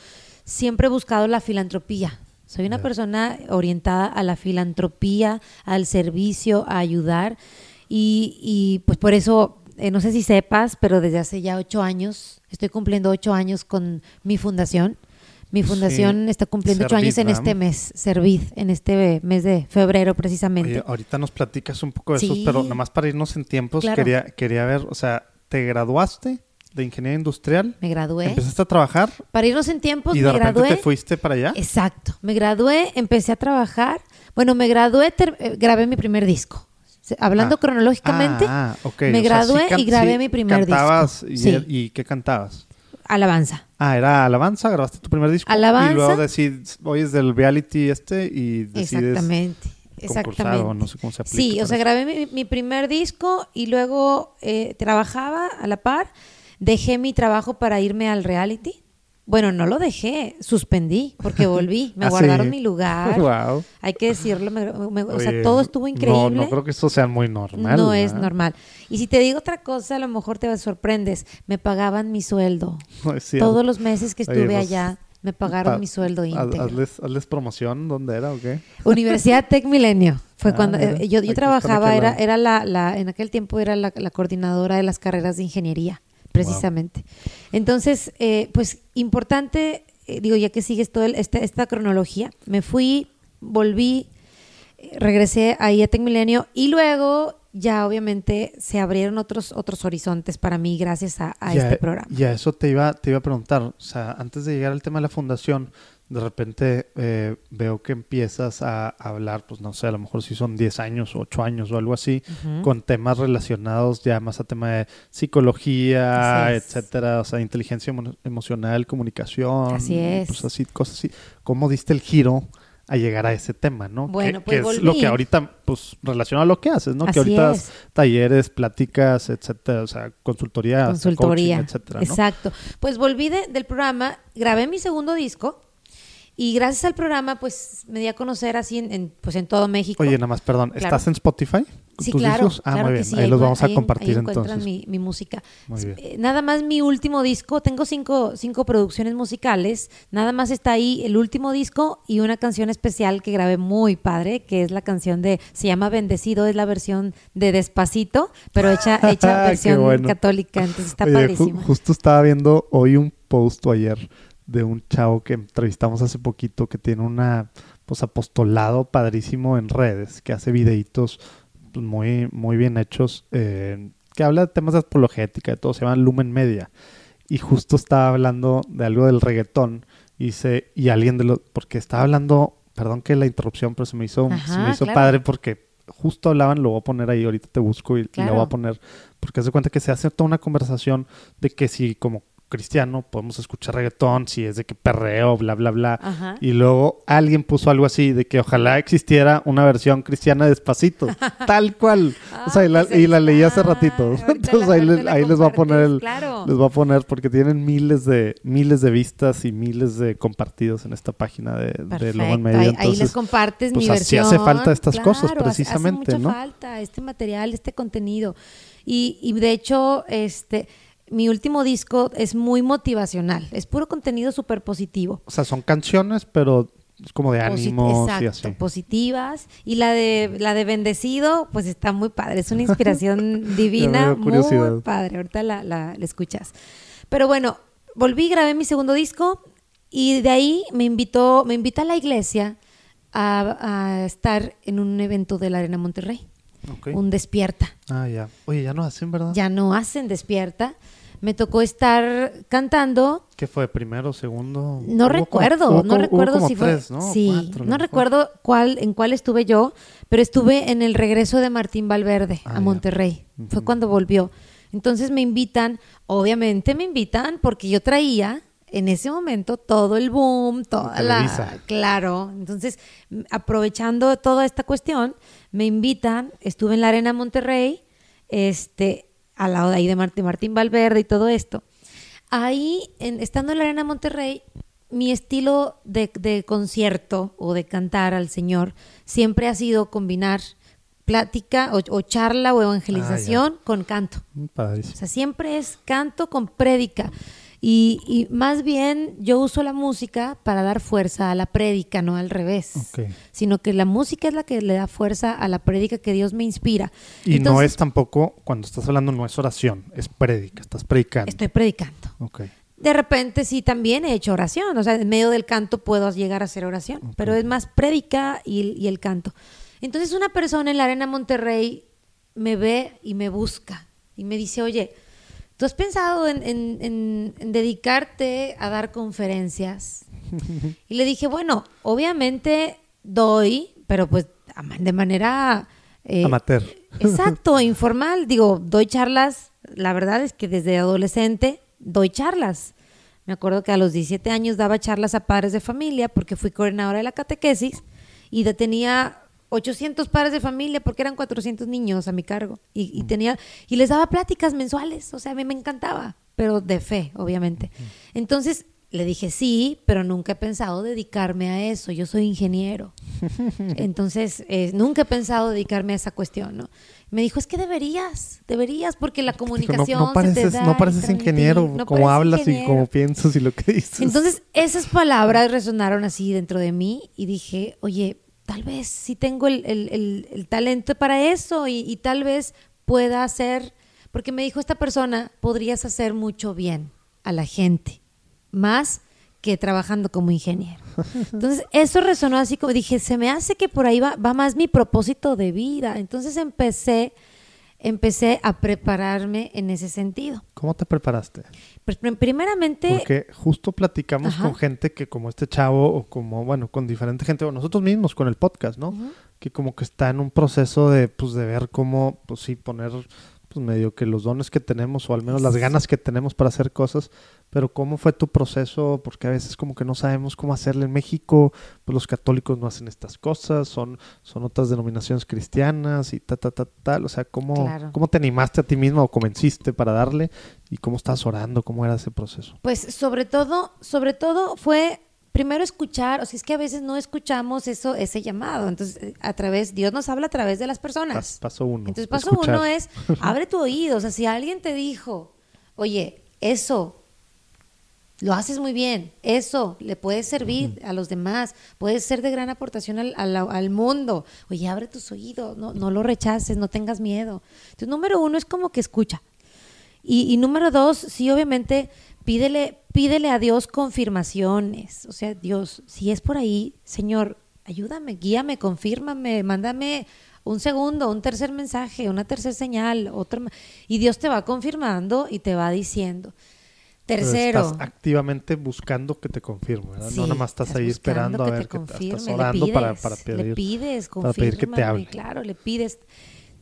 Siempre he buscado la filantropía. Soy una persona orientada a la filantropía, al servicio, a ayudar. Y, y, pues por eso, eh, no sé si sepas, pero desde hace ya ocho años, estoy cumpliendo ocho años con mi fundación. Mi fundación Sí, está cumpliendo ocho años en ¿verdad? este mes, Servid, en este mes de febrero precisamente. Oye, ahorita nos platicas un poco de eso, pero nada más para irnos en tiempos, Claro. quería, quería ver, o sea, ¿te graduaste de ingeniería industrial? me gradué. ¿Empezaste a trabajar? Para irnos en tiempos, ¿Y de me repente gradué. te fuiste para allá? Exacto. Me gradué, empecé a trabajar. Bueno, me gradué, eh, grabé mi primer disco. Hablando Ah. cronológicamente, Ah, ok. me O sea, gradué y grabé mi primer cantabas disco. Y, Sí. ¿Y qué cantabas? alabanza. Ah, era Alabanza, grabaste tu primer disco. Alabanza. Y luego decides, oyes del reality este y decides Exactamente. Exactamente. o no sé cómo se aplica. Sí, o sea, grabé mi, mi primer disco y luego eh, trabajaba a la par. Dejé mi trabajo para irme al reality. Bueno, no lo dejé, suspendí porque volví. Me Ah, guardaron sí. mi lugar. Wow. Hay que decirlo. me- me- o sea, Oye, todo estuvo increíble. No, no creo que eso sea muy normal. No es normal. Y si te digo otra cosa, a lo mejor te sorprendes. Me pagaban mi sueldo. No es cierto. Todos los meses que Oye, estuve pues, allá, me pagaron Pa- mi sueldo íntegro. Hazles, hazles promoción, ¿dónde era o qué? Universidad Tec Milenio. Fue Ah, cuando eh, yo, yo trabajaba, era, era la, la, en aquel tiempo era la, la coordinadora de las carreras de ingeniería, precisamente. Entonces, eh, pues importante, eh, digo, ya que sigues toda esta, esta cronología, me fui, volví, regresé ahí a Tec Milenio y luego ya obviamente se abrieron otros, otros horizontes para mí gracias a, a Ya- este programa. Ya, eso te iba, te iba a preguntar. O sea, antes de llegar al tema de la fundación, de repente eh, veo que empiezas a hablar, pues no sé, a lo mejor si son 10 años o 8 años o algo así, con temas relacionados ya más a tema de psicología, etcétera, o sea, inteligencia emo- emocional, comunicación, Así es. pues así, cosas así. ¿Cómo diste el giro a llegar a ese tema, no? Bueno, que, pues que es volví. lo que ahorita, pues, relacionado a lo que haces, ¿no? Así que ahorita es. talleres, pláticas, etcétera, o sea, consultoría, coaching, etcétera, ¿no? exacto. Pues volví de- del programa, grabé mi segundo disco Y gracias al programa, pues me di a conocer así en, en, pues, en todo México. Oye, nada más, perdón, Claro. ¿estás en Spotify? Sí, ¿Tus claro, discos? Ah, claro muy bien. sí. Ahí los vamos a ahí compartir ahí entonces. Mi, mi música. Muy bien. Eh, Nada más mi último disco, tengo cinco, cinco producciones musicales, nada más está ahí el último disco y una canción especial que grabé muy padre, que es la canción de, se llama Bendecido, es la versión de Despacito, pero hecha, hecha versión bueno. católica, entonces está Oye, ju- padrísima. justo estaba viendo hoy un post o ayer de un chavo que entrevistamos hace poquito que tiene una pues apostolado padrísimo en redes, que hace videitos pues, muy, muy bien hechos, eh, que habla de temas de apologética, de todo, se llama Lumen Media. Y justo estaba hablando de algo del reggaetón, y dice, y alguien de los, porque estaba hablando, perdón que la interrupción, pero se me hizo, se me hizo claro. padre porque justo hablaban, lo voy a poner ahí, ahorita te busco y, y Claro. lo voy a poner, porque hace cuenta que se hace toda una conversación de que si como cristiano podemos escuchar reggaetón, si es de que perreo, bla, bla, bla. Ajá. Y luego alguien puso algo así de que ojalá existiera una versión cristiana de Despacito, tal cual. o sea, y la, Ah, pues y la leí hace ratito. Entonces la- ahí, les, la ahí les va a poner el, claro. les va a poner porque tienen miles de miles de vistas y miles de compartidos en esta página de, de Lobo en Medio. ahí, ahí Entonces, les compartes pues mi así versión. hace falta estas cosas, Claro, precisamente, hace mucha ¿no? falta este material, este contenido. Y, y de hecho, este, mi último disco es muy motivacional, es puro contenido súper positivo. o sea, son canciones, pero es como de Posit- ánimos y Exacto, así. positivas. Y la de la de Bendecido, pues está muy padre. Es una inspiración divina, muy padre. Ahorita la, la- la escuchas. Pero bueno, volví, grabé mi segundo disco y de ahí me invitó, me invita a la iglesia a, a estar en un evento de la Arena Monterrey, Ok. un despierta. Ah, ya. Oye, ya no hacen, ¿verdad? Ya no hacen despierta. Me tocó estar cantando ¿Qué fue? ¿Primero, segundo? No como- recuerdo, no como- recuerdo como si tres, fue. ¿no? Sí, Cuatro, no recuerdo cuál, en cuál estuve yo, pero estuve en el regreso de Martín Valverde Ah, a. Monterrey. Fue cuando volvió. Entonces me invitan, obviamente me invitan porque yo traía en ese momento todo el boom, toda la claro. Entonces, aprovechando toda esta cuestión, me invitan, estuve en la Arena Monterrey, este, al lado de ahí de Martín, Martín Valverde y todo esto. Ahí, en- estando en la Arena Monterrey, mi estilo de, de concierto o de cantar al Señor siempre ha sido combinar plática o, o charla o evangelización con canto. Mm, O Padrísimo. sea, siempre es canto con prédica. Y, y más bien yo uso la música para dar fuerza a la prédica, no al revés. Ok. Sino que la música es la que le da fuerza a la prédica que Dios me inspira. Y no es tampoco, cuando estás hablando, no es oración, es prédica, estás predicando. Estoy predicando. Ok. De repente sí también he hecho oración, o sea, en medio del canto puedo llegar a hacer oración, pero es más prédica y, y el canto. Entonces una persona en la Arena Monterrey me ve y me busca y me dice, oye, ¿tú has pensado en, en- en- en dedicarte a dar conferencias? Y le dije, bueno, obviamente doy, pero pues de manera... eh, Amateur. Exacto, informal. Digo, doy charlas, la verdad es que desde adolescente doy charlas. Me acuerdo que a los 17 años daba charlas a padres de familia porque fui coordinadora de la catequesis y tenía 800 padres de familia porque eran 400 niños a mi cargo y, y tenía y les daba pláticas mensuales, o sea, a mí me encantaba, pero de fe, obviamente. Entonces le dije sí, pero nunca he pensado dedicarme a eso. Yo soy ingeniero. Entonces, eh, nunca he pensado dedicarme a esa cuestión, ¿no? Me dijo, es que deberías, deberías, porque la comunicación no, no se te pareces, da no pareces ingeniero, no como pareces hablas y ingeniero". como piensas y lo que dices. Entonces, esas palabras resonaron así dentro de mí y dije, oye, tal vez sí tengo el, el- el- el talento para eso y, y tal vez pueda hacer, porque me dijo esta persona, podrías hacer mucho bien a la gente, más que trabajando como ingeniero. Entonces, eso resonó así como dije, se me hace que por ahí va, va más mi propósito de vida. Entonces empecé, empecé a prepararme en ese sentido. ¿Cómo te preparaste? Pues, prim- primeramente, Porque justo platicamos Ajá. con gente que como este chavo o como, bueno, con diferente gente, o nosotros mismos con el podcast, ¿no? Que como que está en un proceso de, pues, de ver cómo, pues sí, poner, pues medio que los dones que tenemos o al menos las ganas que tenemos para hacer cosas, pero cómo fue tu proceso, porque a veces como que no sabemos cómo hacerle en México, pues los católicos no hacen estas cosas, son, son otras denominaciones cristianas y ta, ta, ta, tal, o sea, cómo, Claro. cómo te animaste a ti mismo o convenciste para darle y cómo estabas orando, cómo era ese proceso. Pues sobre todo, sobre todo fue primero escuchar, o sea, es que a veces no escuchamos eso, ese llamado. Entonces, eh, a través, Dios nos habla a través de las personas. Pas- paso uno. Entonces, paso escuchar. uno es, abre tu oído. O sea, si alguien te dijo, oye, eso lo haces muy bien, eso le puede servir a los demás, puede ser de gran aportación al, al- al mundo. Oye, abre tus oídos, no, no lo rechaces, no tengas miedo. Entonces, número uno es como que escucha. Y, y número dos, sí, obviamente, pídele, pídele a Dios confirmaciones. O sea, Dios, si es por ahí, Señor, ayúdame, guíame, confírmame, mándame un segundo, un tercer mensaje, una tercera señal, otro, y Dios te va confirmando y te va diciendo. Pero Tercero, Estás activamente buscando que te confirme, ¿verdad? Sí, no nada más estás, ahí esperando a que ver que te- confirme, estás le orando para, pides, para pedir. Le pides, para pedir que te hable. Claro, le pides.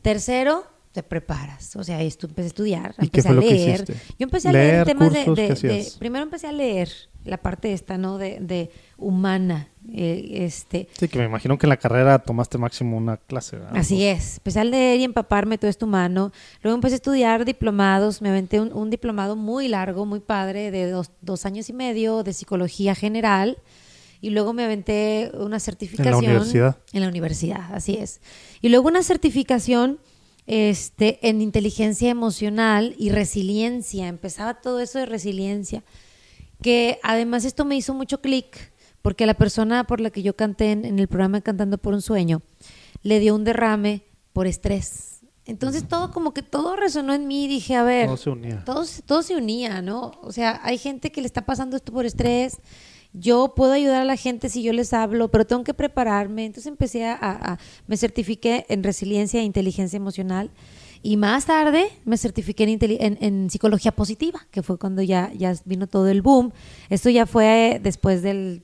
Tercero, te preparas. O sea, esto empecé a estudiar, ¿Y qué empecé fue a lo que leer. Yo empecé a leer, Leer, temas de. Primero empecé a leer la parte esta, ¿no? De, de humana. eh, este, Sí, que me imagino que en la carrera tomaste máximo una clase, ¿verdad? Así es, empecé a leer y empaparme todo esto humano. Luego empecé a estudiar diplomados, me aventé un, un diplomado muy largo, muy padre, de dos, dos años y medio de psicología general. Y luego me aventé una certificación. universidad? En la universidad, así es. Y luego una certificación este, en inteligencia emocional y resiliencia. Empezaba todo eso de resiliencia. Que además esto me hizo mucho clic porque la persona por la que yo canté en, en el programa Cantando por un Sueño le dio un derrame por estrés. Entonces todo como que todo resonó en mí y dije, a ver, Todo se unía. todo, se- todo se unía, ¿no? O sea, hay gente que le está pasando esto por estrés. Yo puedo ayudar a la gente si yo les hablo, pero tengo que prepararme. Entonces empecé a, a- a- me certifiqué en resiliencia e inteligencia emocional. Y más tarde me certifiqué en, en- en psicología positiva, que fue cuando ya, ya vino todo el boom. Esto ya fue después del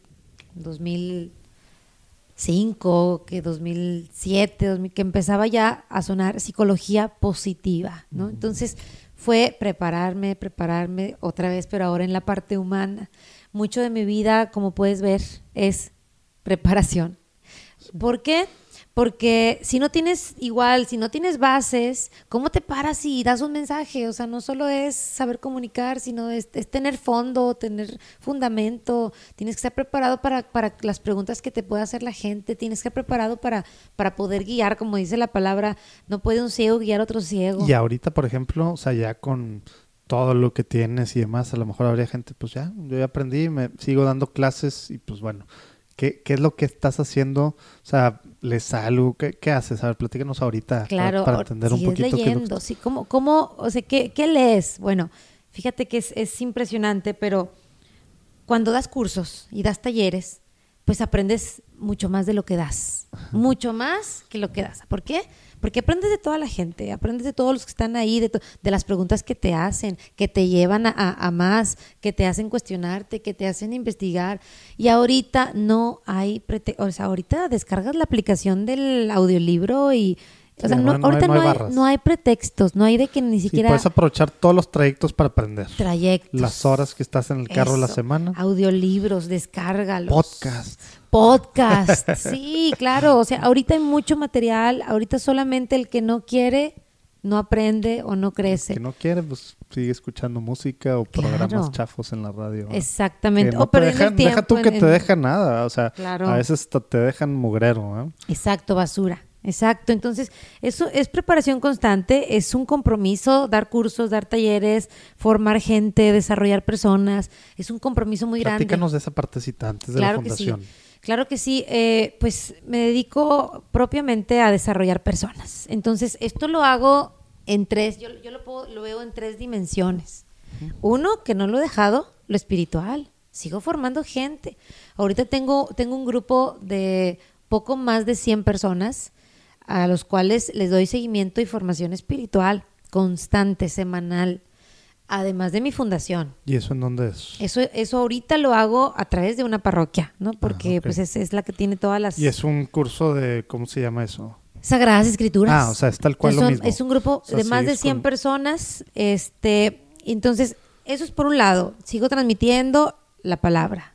2005, que 2007, 2000, que empezaba ya a sonar psicología positiva, ¿no? Entonces fue prepararme, prepararme otra vez, pero ahora en la parte humana. Mucho de mi vida, como puedes ver, es preparación. ¿Por qué? Porque si no tienes igual, si no tienes bases, ¿cómo te paras y das un mensaje? O sea, no solo es saber comunicar, sino es, tener fondo, tener fundamento. Tienes que estar preparado para, para las preguntas que te pueda hacer la gente. Tienes que estar preparado para, para poder guiar, como dice la palabra, no puede un ciego guiar a otro ciego. Y ahorita, por ejemplo, o sea, ya con todo lo que tienes y demás, a lo mejor habría gente, pues ya, yo ya aprendí, me sigo dando clases y pues bueno, ¿qué, qué es lo que estás haciendo? O sea, ¿les algo? ¿Qué, qué haces? A ver, platícanos ahorita para- Claro, para, entender un poquito es que leyendo, sí, ¿cómo, cómo, o sea, ¿qué, qué lees? Bueno, fíjate que es, es impresionante, pero cuando das cursos y das talleres, pues aprendes mucho más de lo que das, mucho más que lo que das. ¿Por qué? Porque aprendes de toda la gente, aprendes de todos los que están ahí, de, de las preguntas que te hacen, que te llevan a, a- a más, que te hacen cuestionarte, que te hacen investigar. Y ahorita no hay, prete- o sea, ahorita descargas la aplicación del audiolibro y... O Sí, sea, no no, hay- no hay- ahorita no hay no hay pretextos, no hay de que ni Sí, siquiera puedes aprovechar todos los trayectos para aprender. trayectos. Las horas que estás en el carro la Eso. semana. Audiolibros, descárgalos. Podcast. Podcast, sí, claro. O sea, ahorita hay mucho material. Ahorita solamente el que no quiere no aprende o no crece. Que no quiere, pues sigue escuchando música o programas chafos en la radio. ¿no? Exactamente. Que no o te perdiendo dejan, el tiempo. deja tú que en- te en- deja nada. O sea, Claro. a veces te dejan mugrero. ¿eh? Exacto, basura. Exacto. Entonces, eso es preparación constante, es un compromiso, dar cursos, dar talleres, formar gente, desarrollar personas. Es un compromiso muy grande. Platícanos de esa partecita antes de Claro la que sí. Claro que sí. Eh, pues me dedico propiamente a desarrollar personas. Entonces, esto lo hago en tres, yo, yo lo, puedo- lo veo en tres dimensiones. Uno, que no lo he dejado, lo espiritual. Sigo formando gente. Ahorita tengo, tengo un grupo de poco más de 100 personas a los cuales les doy seguimiento y formación espiritual constante, semanal, además de mi fundación. ¿Y eso en dónde es? Eso, eso ahorita lo hago a través de una parroquia, ¿no? Porque ok. pues es, es la que tiene todas las Y es un curso de, ¿cómo se llama eso? sagradas escrituras. Ah, o sea, es tal cual lo Son- mismo. Es un grupo O sea, de más de sigues 100 con- personas. Este, entonces, eso es por un lado. Sigo transmitiendo la palabra.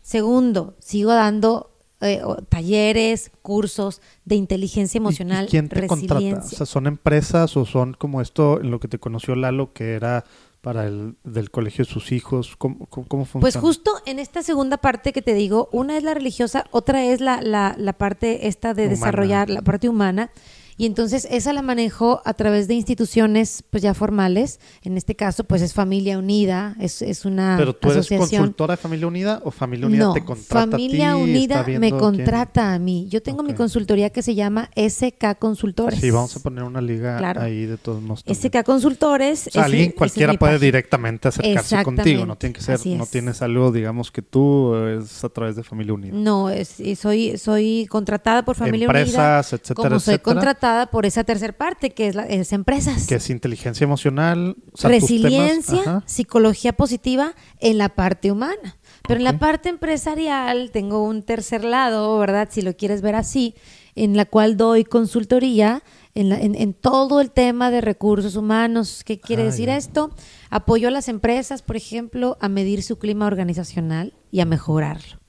Segundo, sigo dando eh, o- talleres, cursos de inteligencia ¿Y- emocional, ¿Y, quién te contrata? O sea, ¿son empresas o son como esto en lo que te conoció Lalo, que era para el del colegio de sus hijos? ¿Cómo, cómo, cómo funciona? Pues justo en esta segunda parte que te digo, una es la religiosa, otra es la, la, la parte esta de Humana. desarrollar la parte humana. Y entonces esa la manejo a través de instituciones pues ya formales. En este caso pues es Familia Unida, es, es una ¿Pero tú eres asociación. consultora de Familia Unida o Familia Unida no, te contrata Familia a ti? Unida me quién? contrata a mí. Yo tengo mi consultoría que se llama SK Consultores. Sí, vamos a poner una liga Claro. ahí de todos modos. SK Consultores. O sea, ese- alguien es cualquiera puede página. directamente acercarse contigo, no tiene que ser, no es. tienes algo, digamos que tú es a través de Familia Unida. No, es- soy, soy contratada por Familia Unida. Empresas, etcétera, Como soy etcétera. Por esa tercera parte, que es, la, es empresas. Que es inteligencia emocional, o sea, tus temas- Resiliencia, psicología positiva en la parte humana. Pero en la parte empresarial tengo un tercer lado, ¿verdad? Si lo quieres ver así, en la cual doy consultoría en, la- en- en todo el tema de recursos humanos. ¿Qué quiere Ah, decir esto? Apoyo a las empresas, por ejemplo, a medir su clima organizacional y a mejorarlo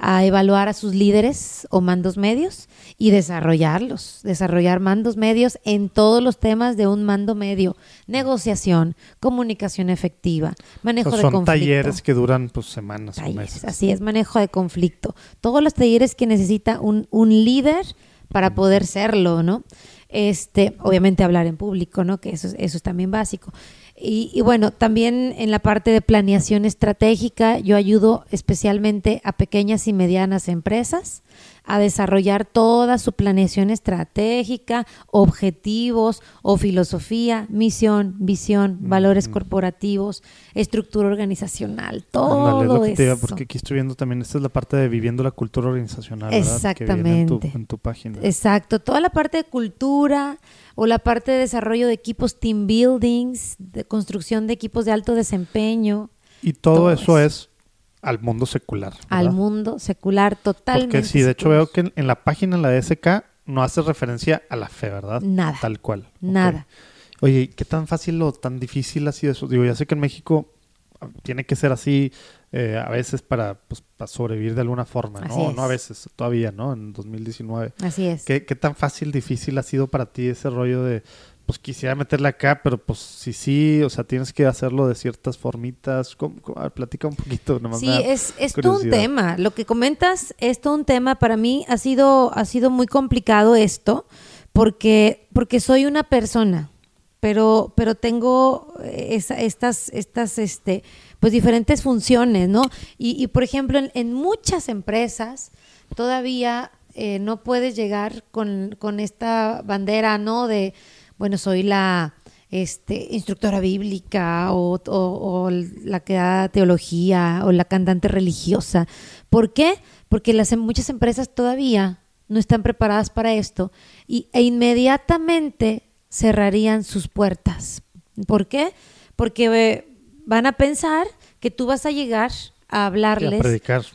a evaluar a sus líderes o mandos medios y desarrollarlos, desarrollar mandos medios en todos los temas de un mando medio, negociación, comunicación efectiva, manejo de son conflicto. talleres que duran pues semanas o meses. así es, manejo de conflicto. Todos los talleres que necesita un, un líder para poder serlo, ¿no? Este, obviamente hablar en público, ¿no? Que eso, es- eso es también básico. Y, y bueno, también en la parte de planeación estratégica, yo ayudo especialmente a pequeñas y medianas empresas a desarrollar toda su planeación estratégica, objetivos o filosofía, misión, visión, valores Ujú. corporativos, estructura organizacional, todo Ándale, es lo que te eso. porque aquí estoy viendo también, esta es la parte de viviendo la cultura organizacional, ¿verdad? Que viene en tu, Exactamente. en tu página. Exacto, toda la parte de cultura o la parte de desarrollo de equipos team buildings, de construcción de equipos de alto desempeño y todo, todo eso eso. es al mundo secular. al mundo secular totalmente. Porque sí, de hecho veo que en, en la página, en la de SK, no hace referencia a la fe, ¿verdad? Nada. Tal cual. Nada. Oye, ¿y ¿qué tan fácil o tan difícil ha sido eso? Digo, ya sé que en México ah, tiene que ser así eh, a veces para, pues, para sobrevivir de alguna forma, ¿no? No a veces, todavía, ¿no? En 2019. Así es. ¿Qué, ¿Qué tan fácil, difícil ha sido para ti ese rollo de, pues quisiera meterle acá, pero pues sí, sí, o sea, tienes que hacerlo de ciertas formitas? ¿Cómo, cómo? A ver, platica un poquito. nomás Sí, es, es todo un tema. Lo que comentas es todo un tema. Para mí ha sido, ha sido muy complicado esto porque, porque soy una persona, pero, pero tengo esa- estas, estas este, pues diferentes funciones, ¿no? Y, y, por ejemplo, en, en muchas empresas todavía eh, no puedes llegar con, con esta bandera, ¿no? De, bueno, soy la este, instructora bíblica o, o- o la que da teología o la cantante religiosa. ¿Por qué? Porque las, em- muchas empresas todavía no están preparadas para esto y, e inmediatamente cerrarían sus puertas. ¿Por qué? Porque eh, van a pensar que tú vas a llegar a hablarles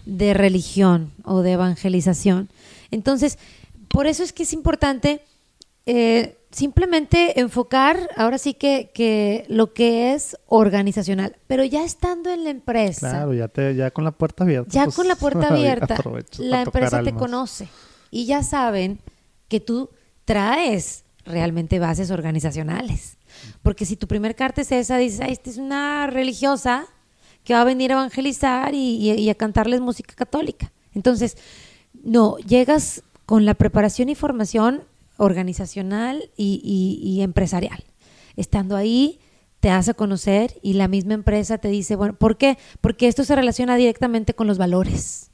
de religión o de evangelización. Entonces, por eso es que es importante eh, simplemente enfocar ahora sí que, que lo que es organizacional, pero ya estando en la empresa, Claro, ya, te, ya con la puerta abierta. ya pues, con la puerta abierta, la empresa te conoce y ya saben que tú traes realmente bases organizacionales. Porque si tu primer carta es esa, dices, "Ay, esta es una religiosa que va a venir a evangelizar y, y- y a cantarles música católica. Entonces, no, llegas con la preparación y formación organizacional y, y- y empresarial. Estando ahí, te hace conocer y la misma empresa te dice, bueno, ¿por qué? Porque esto se relaciona directamente con los valores.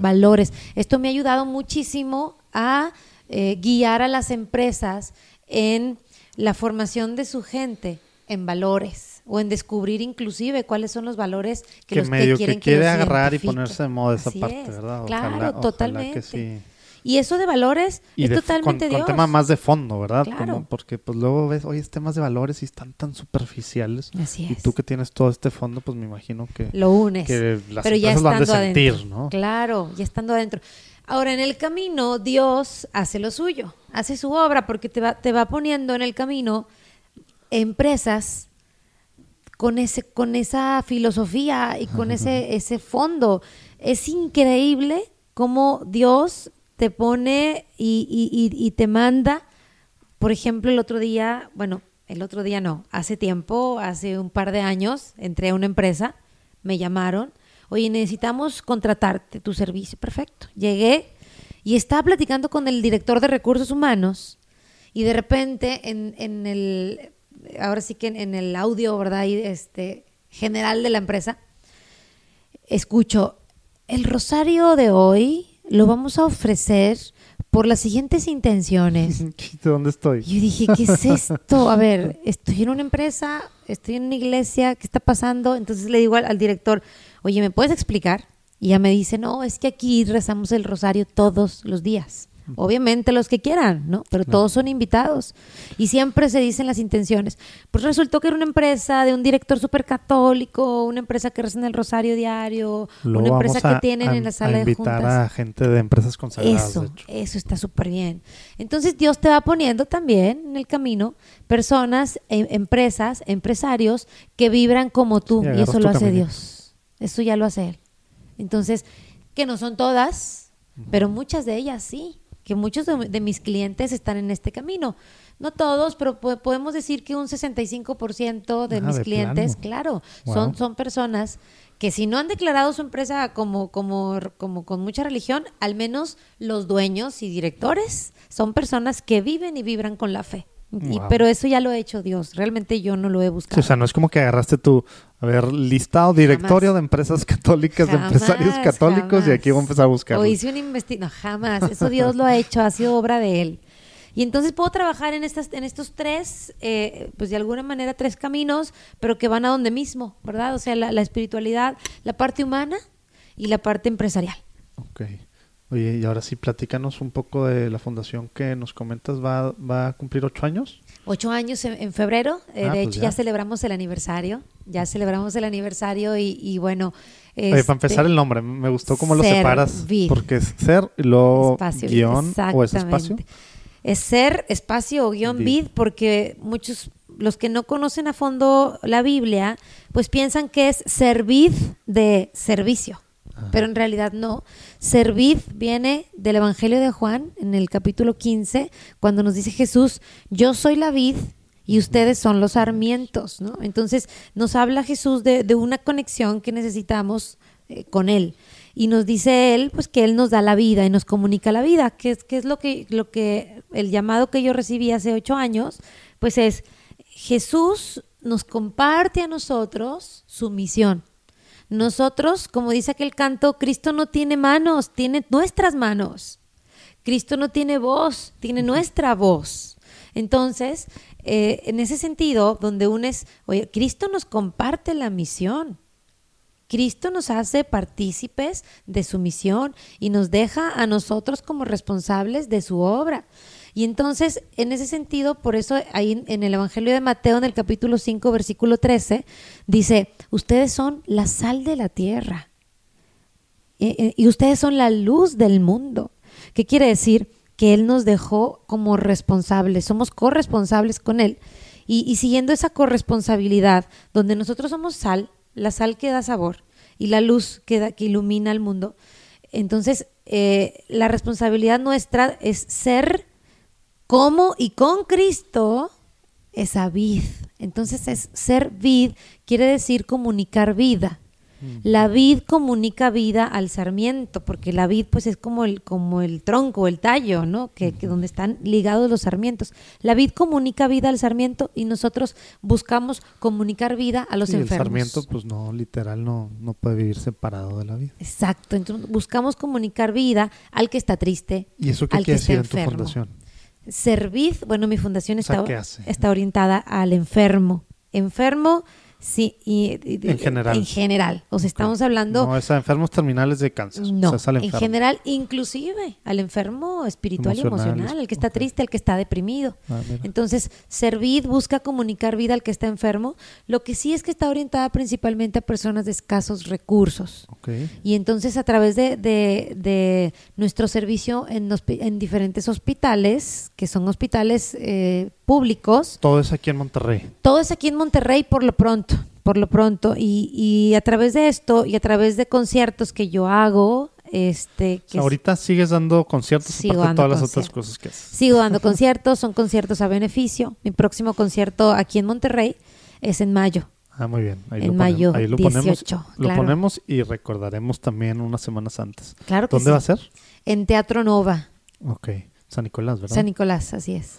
Valores. Esto me ha ayudado muchísimo a eh, guiar a las empresas en la formación de su gente en valores o en descubrir inclusive cuáles son los valores que, que los medio que quieren que quiere agarrar y ponerse de moda esa Así parte, es. ¿verdad? Claro, ojalá totalmente. que sí. Y eso de valores Y es de- totalmente con, con tema más de fondo, ¿verdad? Claro. Como porque pues luego ves, oye, es temas de valores y están tan superficiales. Así Y es. tú que tienes todo este fondo, pues me imagino que, lo unes. que las pero ya empresas lo han de estando sentir, adentro. ¿no? Claro, ya estando adentro. Ahora, en el camino, Dios hace lo suyo, hace su obra, porque te va, te va poniendo en el camino empresas con ese, con esa filosofía y con ese, ese fondo. Es increíble cómo Dios te pone y, te manda. Por ejemplo, el otro día, bueno, el otro día no, hace tiempo, hace un par de años, entré a una empresa, me llamaron, oye, necesitamos contratarte tu servicio. Perfecto. Llegué y estaba platicando con el director de recursos humanos y de repente en, en el, ahora sí que en, en el audio, ¿verdad? Y este, general de la empresa, escucho, el rosario de hoy lo vamos a ofrecer por las siguientes intenciones. ¿De dónde estoy? Yo dije, ¿qué es esto? A ver, estoy en una empresa, estoy en una iglesia, ¿qué está pasando? Entonces le digo al, al director, oye, ¿me puedes explicar? Y ella me dice, no, es que aquí rezamos el rosario todos los días. Obviamente los que quieran, ¿no? Pero todos son invitados. Y siempre se dicen las intenciones. Pues resultó que era una empresa de un director súper católico, una empresa que reza en el rosario diario, una empresa a- que tienen a- en la sala a de invitar juntas. a gente de empresas consagradas, Eso, de hecho. eso está súper bien. Entonces Dios te va poniendo también en el camino personas, em- empresas, empresarios que vibran como tú Sí, y eso lo hace. Dios. Eso ya lo hace Él. Entonces, que no son todas, pero muchas de ellas sí, que muchos de, de mis clientes están en este camino. No todos, pero po- podemos decir que un 65% de Ah, mis de clientes, plano. claro, Wow. son, son personas que si no han declarado su empresa como, como, como con mucha religión, al menos los dueños y directores son personas que viven y vibran con la fe. Y- Wow. pero eso ya lo ha hecho Dios. Realmente yo no lo he Sí, buscado. o sea, no es como que agarraste tu, a ver, listado, directorio Jamás. de empresas católicas, de empresarios católicos, y aquí voy a empezar a buscar. O hice una investigación. No, jamás. Eso Dios lo ha hecho, ha sido obra de Él. Y entonces puedo trabajar en, estas, en estos tres, eh, pues de alguna manera tres caminos, pero que van a donde mismo, ¿verdad? O sea, la, la espiritualidad, la parte humana y la parte empresarial. Ok. Oye, y ahora sí, platícanos un poco de la fundación que nos comentas, ¿va, va a cumplir ocho años? Ocho años en, en febrero, eh, Ah, de pues hecho ya. ya. celebramos el aniversario, ya celebramos el aniversario y, y bueno... Oye, para este, empezar el nombre, me gustó cómo lo separas, Servir. porque es ser luego espacio, guion o es espacio. Es ser espacio o guion Vid. vid porque muchos, los que no conocen a fondo la Biblia, pues piensan que es servid de servicio. Ajá. Pero en realidad no. Servid viene del Evangelio de Juan, en el capítulo 15, cuando nos dice Jesús, yo soy la vid y ustedes son los sarmientos, ¿no? Entonces nos habla Jesús de, de una conexión que necesitamos eh, con Él. Y nos dice Él, pues que Él nos da la vida y nos comunica la vida, que es, que es lo, que, lo que, el llamado que yo recibí hace ocho años, pues es, Jesús nos comparte a nosotros su misión. Nosotros, como dice aquel canto, Cristo no tiene manos, tiene nuestras manos. Cristo no tiene voz, tiene nuestra voz. Entonces, eh, en ese sentido, donde unes, oye, Cristo nos comparte la misión. Cristo nos hace partícipes de su misión y nos deja a nosotros como responsables de su obra. Y entonces, en ese sentido, por eso ahí en- el Evangelio de Mateo, en el capítulo 5, versículo 13, dice, ustedes son la sal de la tierra Eh, eh, y ustedes son la luz del mundo. ¿Qué quiere decir? Que Él nos dejó como responsables, somos corresponsables con Él. Y, y siguiendo esa corresponsabilidad, donde nosotros somos sal, la sal que da sabor y la luz que, da- que ilumina al mundo, entonces eh, la responsabilidad nuestra es ser como y con Cristo esa vid. Entonces es ser vid, quiere decir comunicar vida. La vid comunica vida al sarmiento, porque la vid pues es como el, como el tronco, el tallo, ¿no? Que, que donde están ligados los sarmientos. La vid comunica vida al sarmiento y nosotros buscamos comunicar vida a los Sí, el enfermos. sarmiento, pues no, literal, no, no puede vivir separado de la vida. Exacto, entonces buscamos comunicar vida al que está triste, ¿Y eso qué al que quiere está decir en tu enfermo. fundación? Servid, bueno, mi fundación O sea, está, ¿qué hace? está orientada al enfermo. Enfermo, sí, y, y- En general. En general. O sea, estamos hablando, No, es a enfermos terminales de cáncer. no, o sea, en general, inclusive al enfermo espiritual y Emocional, emocional, el que está triste, el que está deprimido. Ah. Entonces, Servid busca comunicar vida al que está enfermo. Lo que sí es que está orientada principalmente a personas de escasos recursos. Y entonces a través de, de- de nuestro servicio en, en diferentes hospitales, que son hospitales eh, públicos, Todo es aquí en Monterrey. todo es aquí en Monterrey por lo pronto, por lo pronto. Y, y a través de esto y a través de conciertos que yo hago, Este, ahorita sigues dando conciertos Sigo aparte de dando todas las otras conciertos. cosas que haces. Sigo dando conciertos, son conciertos a beneficio. Mi próximo concierto aquí en Monterrey es en mayo. Ah, muy bien. Ahí En lo mayo ponemos. Ahí lo ponemos, 18, lo claro. ponemos y recordaremos también unas semanas antes. Claro que ¿Dónde sí. va a ser? En Teatro Nova, Ok. San Nicolás, ¿verdad? San Nicolás, así es.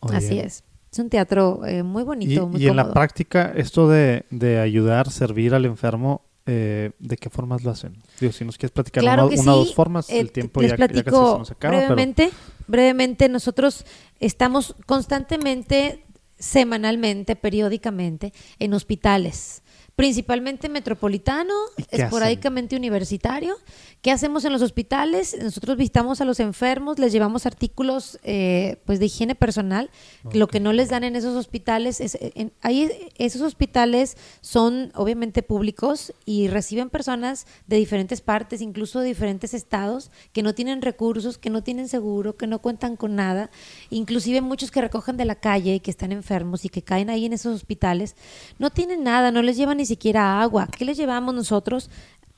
Oye, Así es. Es un teatro eh, muy Y, bonito, muy y en la práctica, esto de, de ayudar, servir al enfermo, eh, ¿de qué formas lo hacen? Digo, si nos quieres platicar Claro una, o sí. dos formas, Eh, el tiempo les ya, ya casi platico se nos acaba. pero- brevemente. Brevemente, nosotros estamos constantemente, semanalmente, periódicamente, en hospitales. Principalmente metropolitano, ¿Y qué esporádicamente universitario. ¿Qué hacemos en los hospitales? Nosotros visitamos a los enfermos, les llevamos artículos eh, pues de higiene personal. Lo que no les dan en esos hospitales, es, en- ahí esos hospitales son obviamente públicos y reciben personas de diferentes partes, incluso de diferentes estados, que no tienen recursos, que no tienen seguro, que no cuentan con nada. Inclusive muchos que recogen de la calle y que están enfermos y que caen ahí en esos hospitales, no tienen nada, no les llevan ni siquiera agua. ¿Qué les llevamos nosotros?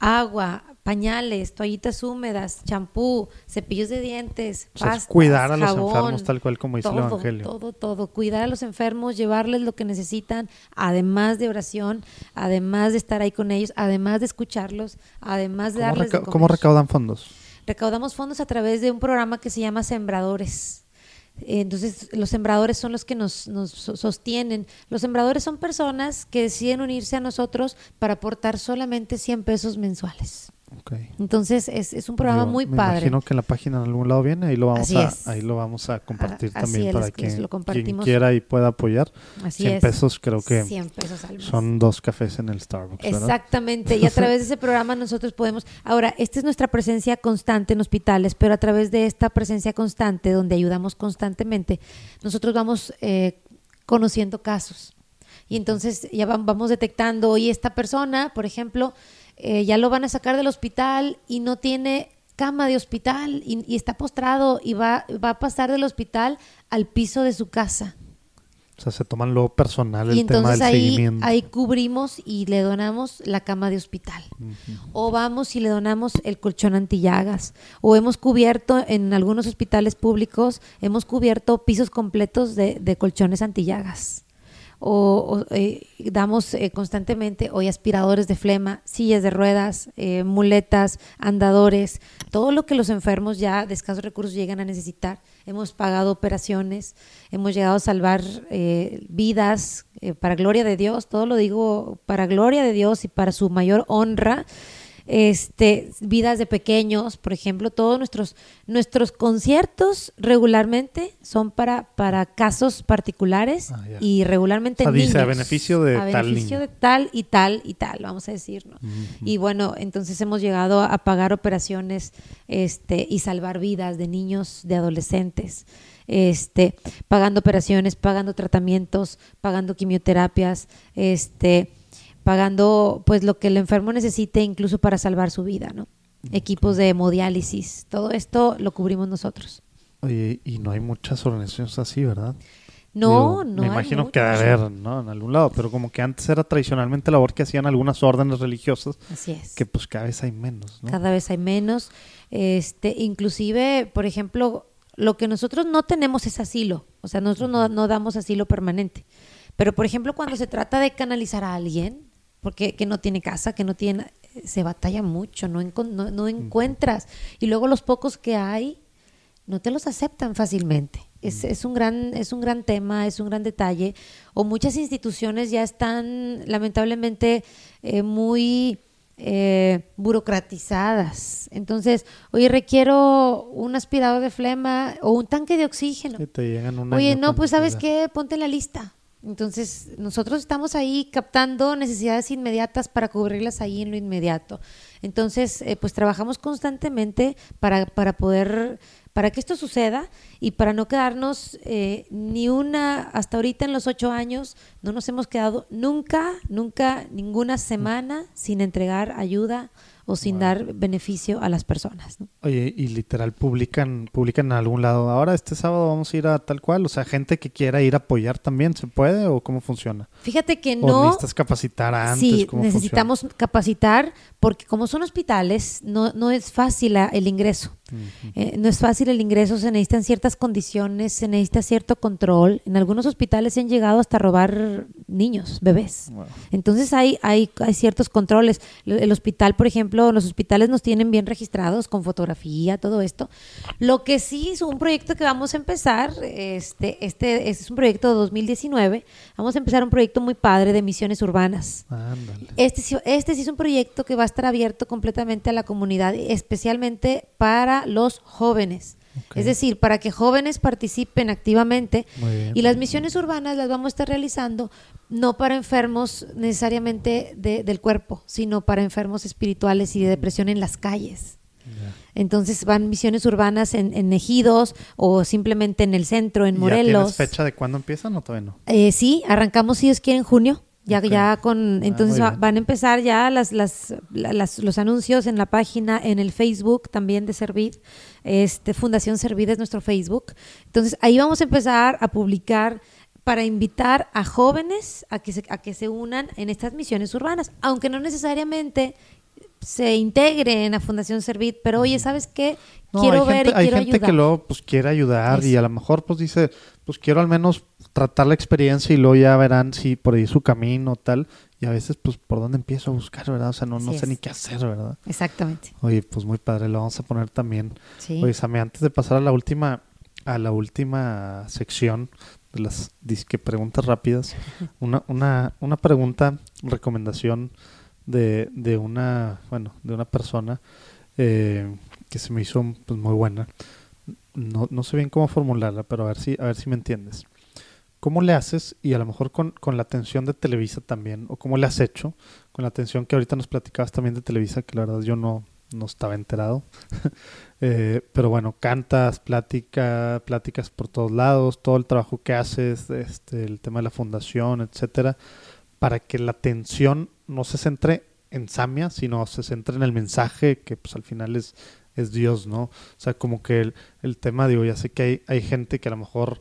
Agua, pañales, toallitas húmedas, champú, cepillos de dientes, O sea, es pastas, cuidar a los jabón, enfermos tal cual como dice el Evangelio. Todo, todo. Cuidar a los enfermos, llevarles lo que necesitan, además de oración, además de estar ahí con ellos, además de escucharlos, además de ¿Cómo, darles de reca- comer. cómo recaudan fondos? Recaudamos fondos a través de un programa que se llama Sembradores. Entonces, los sembradores son los que nos, nos so- sostienen. Los sembradores son personas que deciden unirse a nosotros para aportar solamente 100 pesos mensuales. Ok. Entonces, es, es un programa Digo, muy me padre. imagino que en la página en algún lado viene, ahí lo vamos, a, es. ahí lo vamos a compartir Ah, así también es, para lo quien quiera y pueda apoyar. Así 100 es. pesos creo que 100 pesos al mes. son dos cafés en el Starbucks, ¿verdad? Exactamente, y a través de ese programa nosotros podemos, ahora, esta es nuestra presencia constante en hospitales, pero a través de esta presencia constante, donde ayudamos constantemente, nosotros vamos eh, conociendo casos. Y entonces ya vam- vamos detectando, hoy esta persona, por ejemplo, eh, ya lo van a sacar del hospital y no tiene cama de hospital y, y está postrado y va, va a pasar del hospital al piso de su casa. O sea, se toman lo personal el Y tema del ahí, seguimiento. ahí cubrimos y le donamos la cama de hospital. O vamos y le donamos el colchón antillagas. O hemos cubierto en algunos hospitales públicos, hemos cubierto pisos completos de, de colchones antillagas. O, o, eh, damos eh, constantemente hoy aspiradores de flema, sillas de ruedas, eh, muletas, andadores, todo lo que los enfermos ya de escasos recursos llegan a necesitar. Hemos pagado operaciones, hemos llegado a salvar eh, vidas eh, para gloria de Dios, todo lo digo para gloria de Dios y para su mayor honra este, vidas de pequeños, por ejemplo, todos nuestros, nuestros conciertos regularmente son para, para casos particulares Ah, y regularmente O sea, dice, niños. a beneficio de A tal beneficio niño. de tal y tal y tal, vamos a decir, ¿no? Y bueno, entonces hemos llegado a pagar operaciones este, y salvar vidas de niños, de adolescentes, este, pagando operaciones, pagando tratamientos, pagando quimioterapias, este, pagando pues lo que el enfermo necesite incluso para salvar su vida, ¿no? Equipos de hemodiálisis, todo esto lo cubrimos nosotros. Oye, y no hay muchas organizaciones así, ¿verdad? No, Digo, no. Me hay imagino que debe haber, ¿no? En algún lado, pero como que antes era tradicionalmente labor que hacían algunas órdenes religiosas, Así es. que pues cada vez hay menos, ¿no? Cada vez hay menos. Este, inclusive, por ejemplo, lo que nosotros no tenemos es asilo. O sea, nosotros no, no damos asilo permanente. Pero, por ejemplo, cuando se trata de canalizar a alguien, porque que no tiene casa, que no tiene, se batalla mucho, no, no, no encuentras. Y luego los pocos que hay, no te los aceptan fácilmente. Es, es, un gran, es un gran tema, es un gran detalle. O muchas instituciones ya están lamentablemente eh, muy eh, burocratizadas. Entonces, oye, requiero un aspirador de flema o un tanque de oxígeno. Que te llegan un Oye, no, pues sabes qué, ponte en la lista. Entonces, nosotros estamos ahí captando necesidades inmediatas para cubrirlas ahí en lo inmediato. Entonces, eh, pues trabajamos constantemente para, para poder, para que esto suceda y para no quedarnos eh, ni una, hasta ahorita en los ocho años, no nos hemos quedado nunca, nunca, ninguna semana sin entregar ayuda o sin dar beneficio a las personas. ¿no? Oye, y literal publican, publican en algún lado. Ahora este sábado vamos a ir a tal cual. O sea, gente que quiera ir a apoyar también, ¿se puede? ¿O cómo funciona? Fíjate que ¿O no. necesitas capacitar antes? Sí, ¿Cómo necesitamos capacitar porque como son hospitales, no, no es fácil el ingreso. Eh, no es fácil el ingreso, se necesitan ciertas condiciones, se necesita cierto control. En algunos hospitales se han llegado hasta robar niños, bebés. Wow. Entonces hay, hay, hay ciertos controles. El, el hospital, por ejemplo, los hospitales nos tienen bien registrados con fotografía, todo esto. Lo que sí es un proyecto que vamos a empezar, este, este, este es un proyecto de 2019, vamos a empezar un proyecto muy padre de misiones urbanas. Ándale. Este, sí- este sí es un proyecto que va a estar abierto completamente a la comunidad, especialmente para los jóvenes. Es decir, para que jóvenes participen activamente. Bien. Y las misiones urbanas las vamos a estar realizando no para enfermos necesariamente de- del cuerpo, sino para enfermos espirituales y de depresión en las calles. Entonces van misiones urbanas en, en ejidos o simplemente en el centro, en ¿Ya Morelos. tienes fecha de cuándo empiezan o todavía no? Eh, sí, arrancamos si Dios quiere en junio. Ya, ya con, Ah, entonces van a empezar ya las, las, la- las- los anuncios en la página, en el Facebook también de Servid. Este, Fundación Servid es nuestro Facebook. Entonces ahí vamos a empezar a publicar para invitar a jóvenes a que se, a que se unan en estas misiones urbanas, aunque no necesariamente se integren a Fundación Servid, pero oye, ¿sabes qué? No, quiero hay ver gente, y hay quiero gente ayudar. que luego pues quiere ayudar y a lo mejor pues dice, pues quiero al menos tratar la experiencia y luego ya verán si por ahí su camino tal y a veces pues por dónde empiezo a buscar, ¿verdad? O sea, no, no sé es. ni qué hacer, ¿verdad? Exactamente. Oye, pues muy padre, lo vamos a poner también. Sí. Oye, Sammy, antes de pasar a la última a la última sección de las disque preguntas rápidas, una, una, una pregunta, recomendación de, de una, bueno, de una persona eh, que se me hizo pues, muy buena. No, no sé bien cómo formularla, pero a ver si, a ver si me entiendes. ¿Cómo le haces, y a lo mejor con, con la atención de Televisa también, o cómo le has hecho, con la atención que ahorita nos platicabas también de Televisa, que la verdad yo no, no estaba enterado. Eh, pero bueno, cantas, plática, pláticas por todos lados, todo el trabajo que haces, este, el tema de la fundación, etcétera, para que la atención no se centre en Samia, sino se centre en el mensaje que pues al final es, es Dios, ¿no? O sea, como que el, el tema, digo, ya sé que hay, hay gente que a lo mejor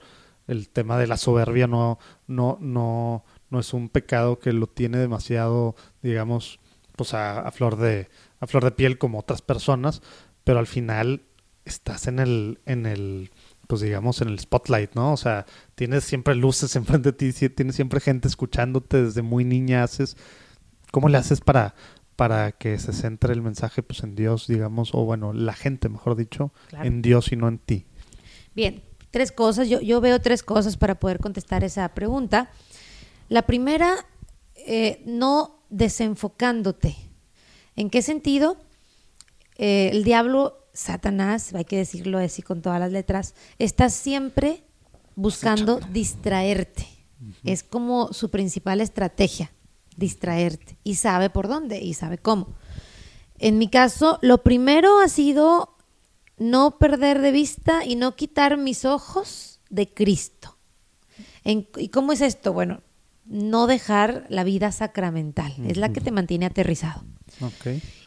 el tema de la soberbia no, no, no, no es un pecado que lo tiene demasiado, digamos, pues a, a flor de, a flor de piel como otras personas, pero al final estás en el, en el, pues digamos, en el spotlight, ¿no? O sea, tienes siempre luces enfrente de ti, tienes siempre gente escuchándote desde muy niña, haces, ¿cómo le haces para, para que se centre el mensaje pues en Dios, digamos, o bueno, la gente, mejor dicho, Claro. en Dios y no en ti? Bien, tres cosas. Yo, yo veo tres cosas para poder contestar esa pregunta. La primera, eh, no desenfocándote. ¿En qué sentido? Eh, el diablo, Satanás, hay que decirlo así con todas las letras, está siempre buscando distraerte. Es como su principal estrategia, distraerte. Y sabe por dónde y sabe cómo. En mi caso, lo primero ha sido no perder de vista y no quitar mis ojos de Cristo. En- ¿Y cómo es esto? Bueno, no dejar la vida sacramental. Es la que te mantiene aterrizado.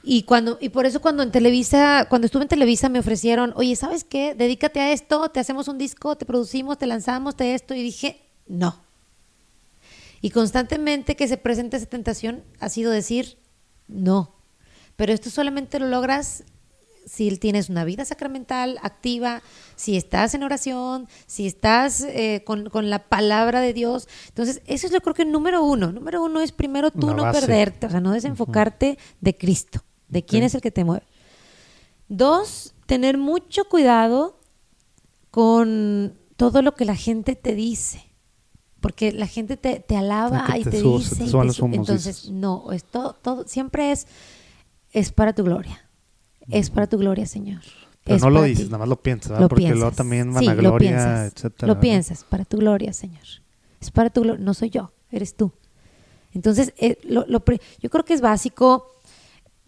Y cuando y por eso cuando en Televisa, cuando estuve en Televisa me ofrecieron, "Oye, ¿sabes qué? Dedícate a esto, te hacemos un disco, te producimos, te lanzamos, te esto" y dije, "No." Y constantemente que se presenta esa tentación ha sido decir, "No." Pero esto solamente lo logras si tienes una vida sacramental activa, si estás en oración, si estás eh, con, con la palabra de Dios. Entonces, eso es yo creo que número uno. Número uno es primero tú Una no base. perderte, o sea, no desenfocarte de Cristo, de quién es el que te mueve. Dos, tener mucho cuidado con todo lo que la gente te dice. Porque la gente te, te alaba O sea, que y te dice. te y te entonces, no, es todo, todo, siempre es, es para tu gloria. Es para tu gloria, Señor. Pero Es no lo dices, ti. nada más lo piensas, ¿verdad? Lo Porque luego también Sí, lo vanagloria, piensas. etcétera. Lo ¿verdad? piensas, para tu gloria, Señor. Es para tu gloria, no soy yo, eres tú. Entonces, eh, lo- lo yo creo que es básico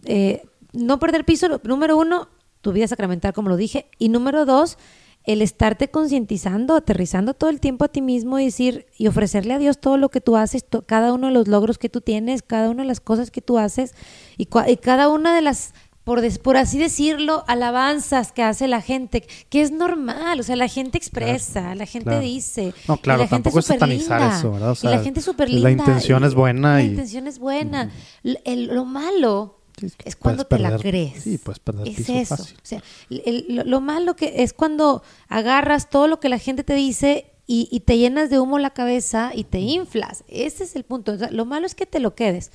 eh, no perder piso. Lo- Número uno, tu vida sacramental, como lo dije. Y número dos, el estarte concientizando, aterrizando todo el tiempo a ti mismo y decir y ofrecerle a Dios todo lo que tú haces, cada uno de los logros que tú tienes, cada una de las cosas que tú haces y, y cada una de las por, des- por así decirlo, alabanzas que hace la gente, que es normal, o sea, la gente expresa, la gente claro. dice. No, claro, la gente tampoco es súper satanizar linda, eso, ¿verdad? O y la sea, gente súper la linda. intención y- es buena La y- intención es buena. El- lo malo Sí, es que es cuando te puedes la perder- crees. Sí, puedes perder es piso eso. fácil. O sea, el- lo, lo malo que es cuando agarras todo lo que la gente te dice y, y te llenas de humo la cabeza y te inflas. Ese es el punto. O sea, lo malo es que te lo quedes.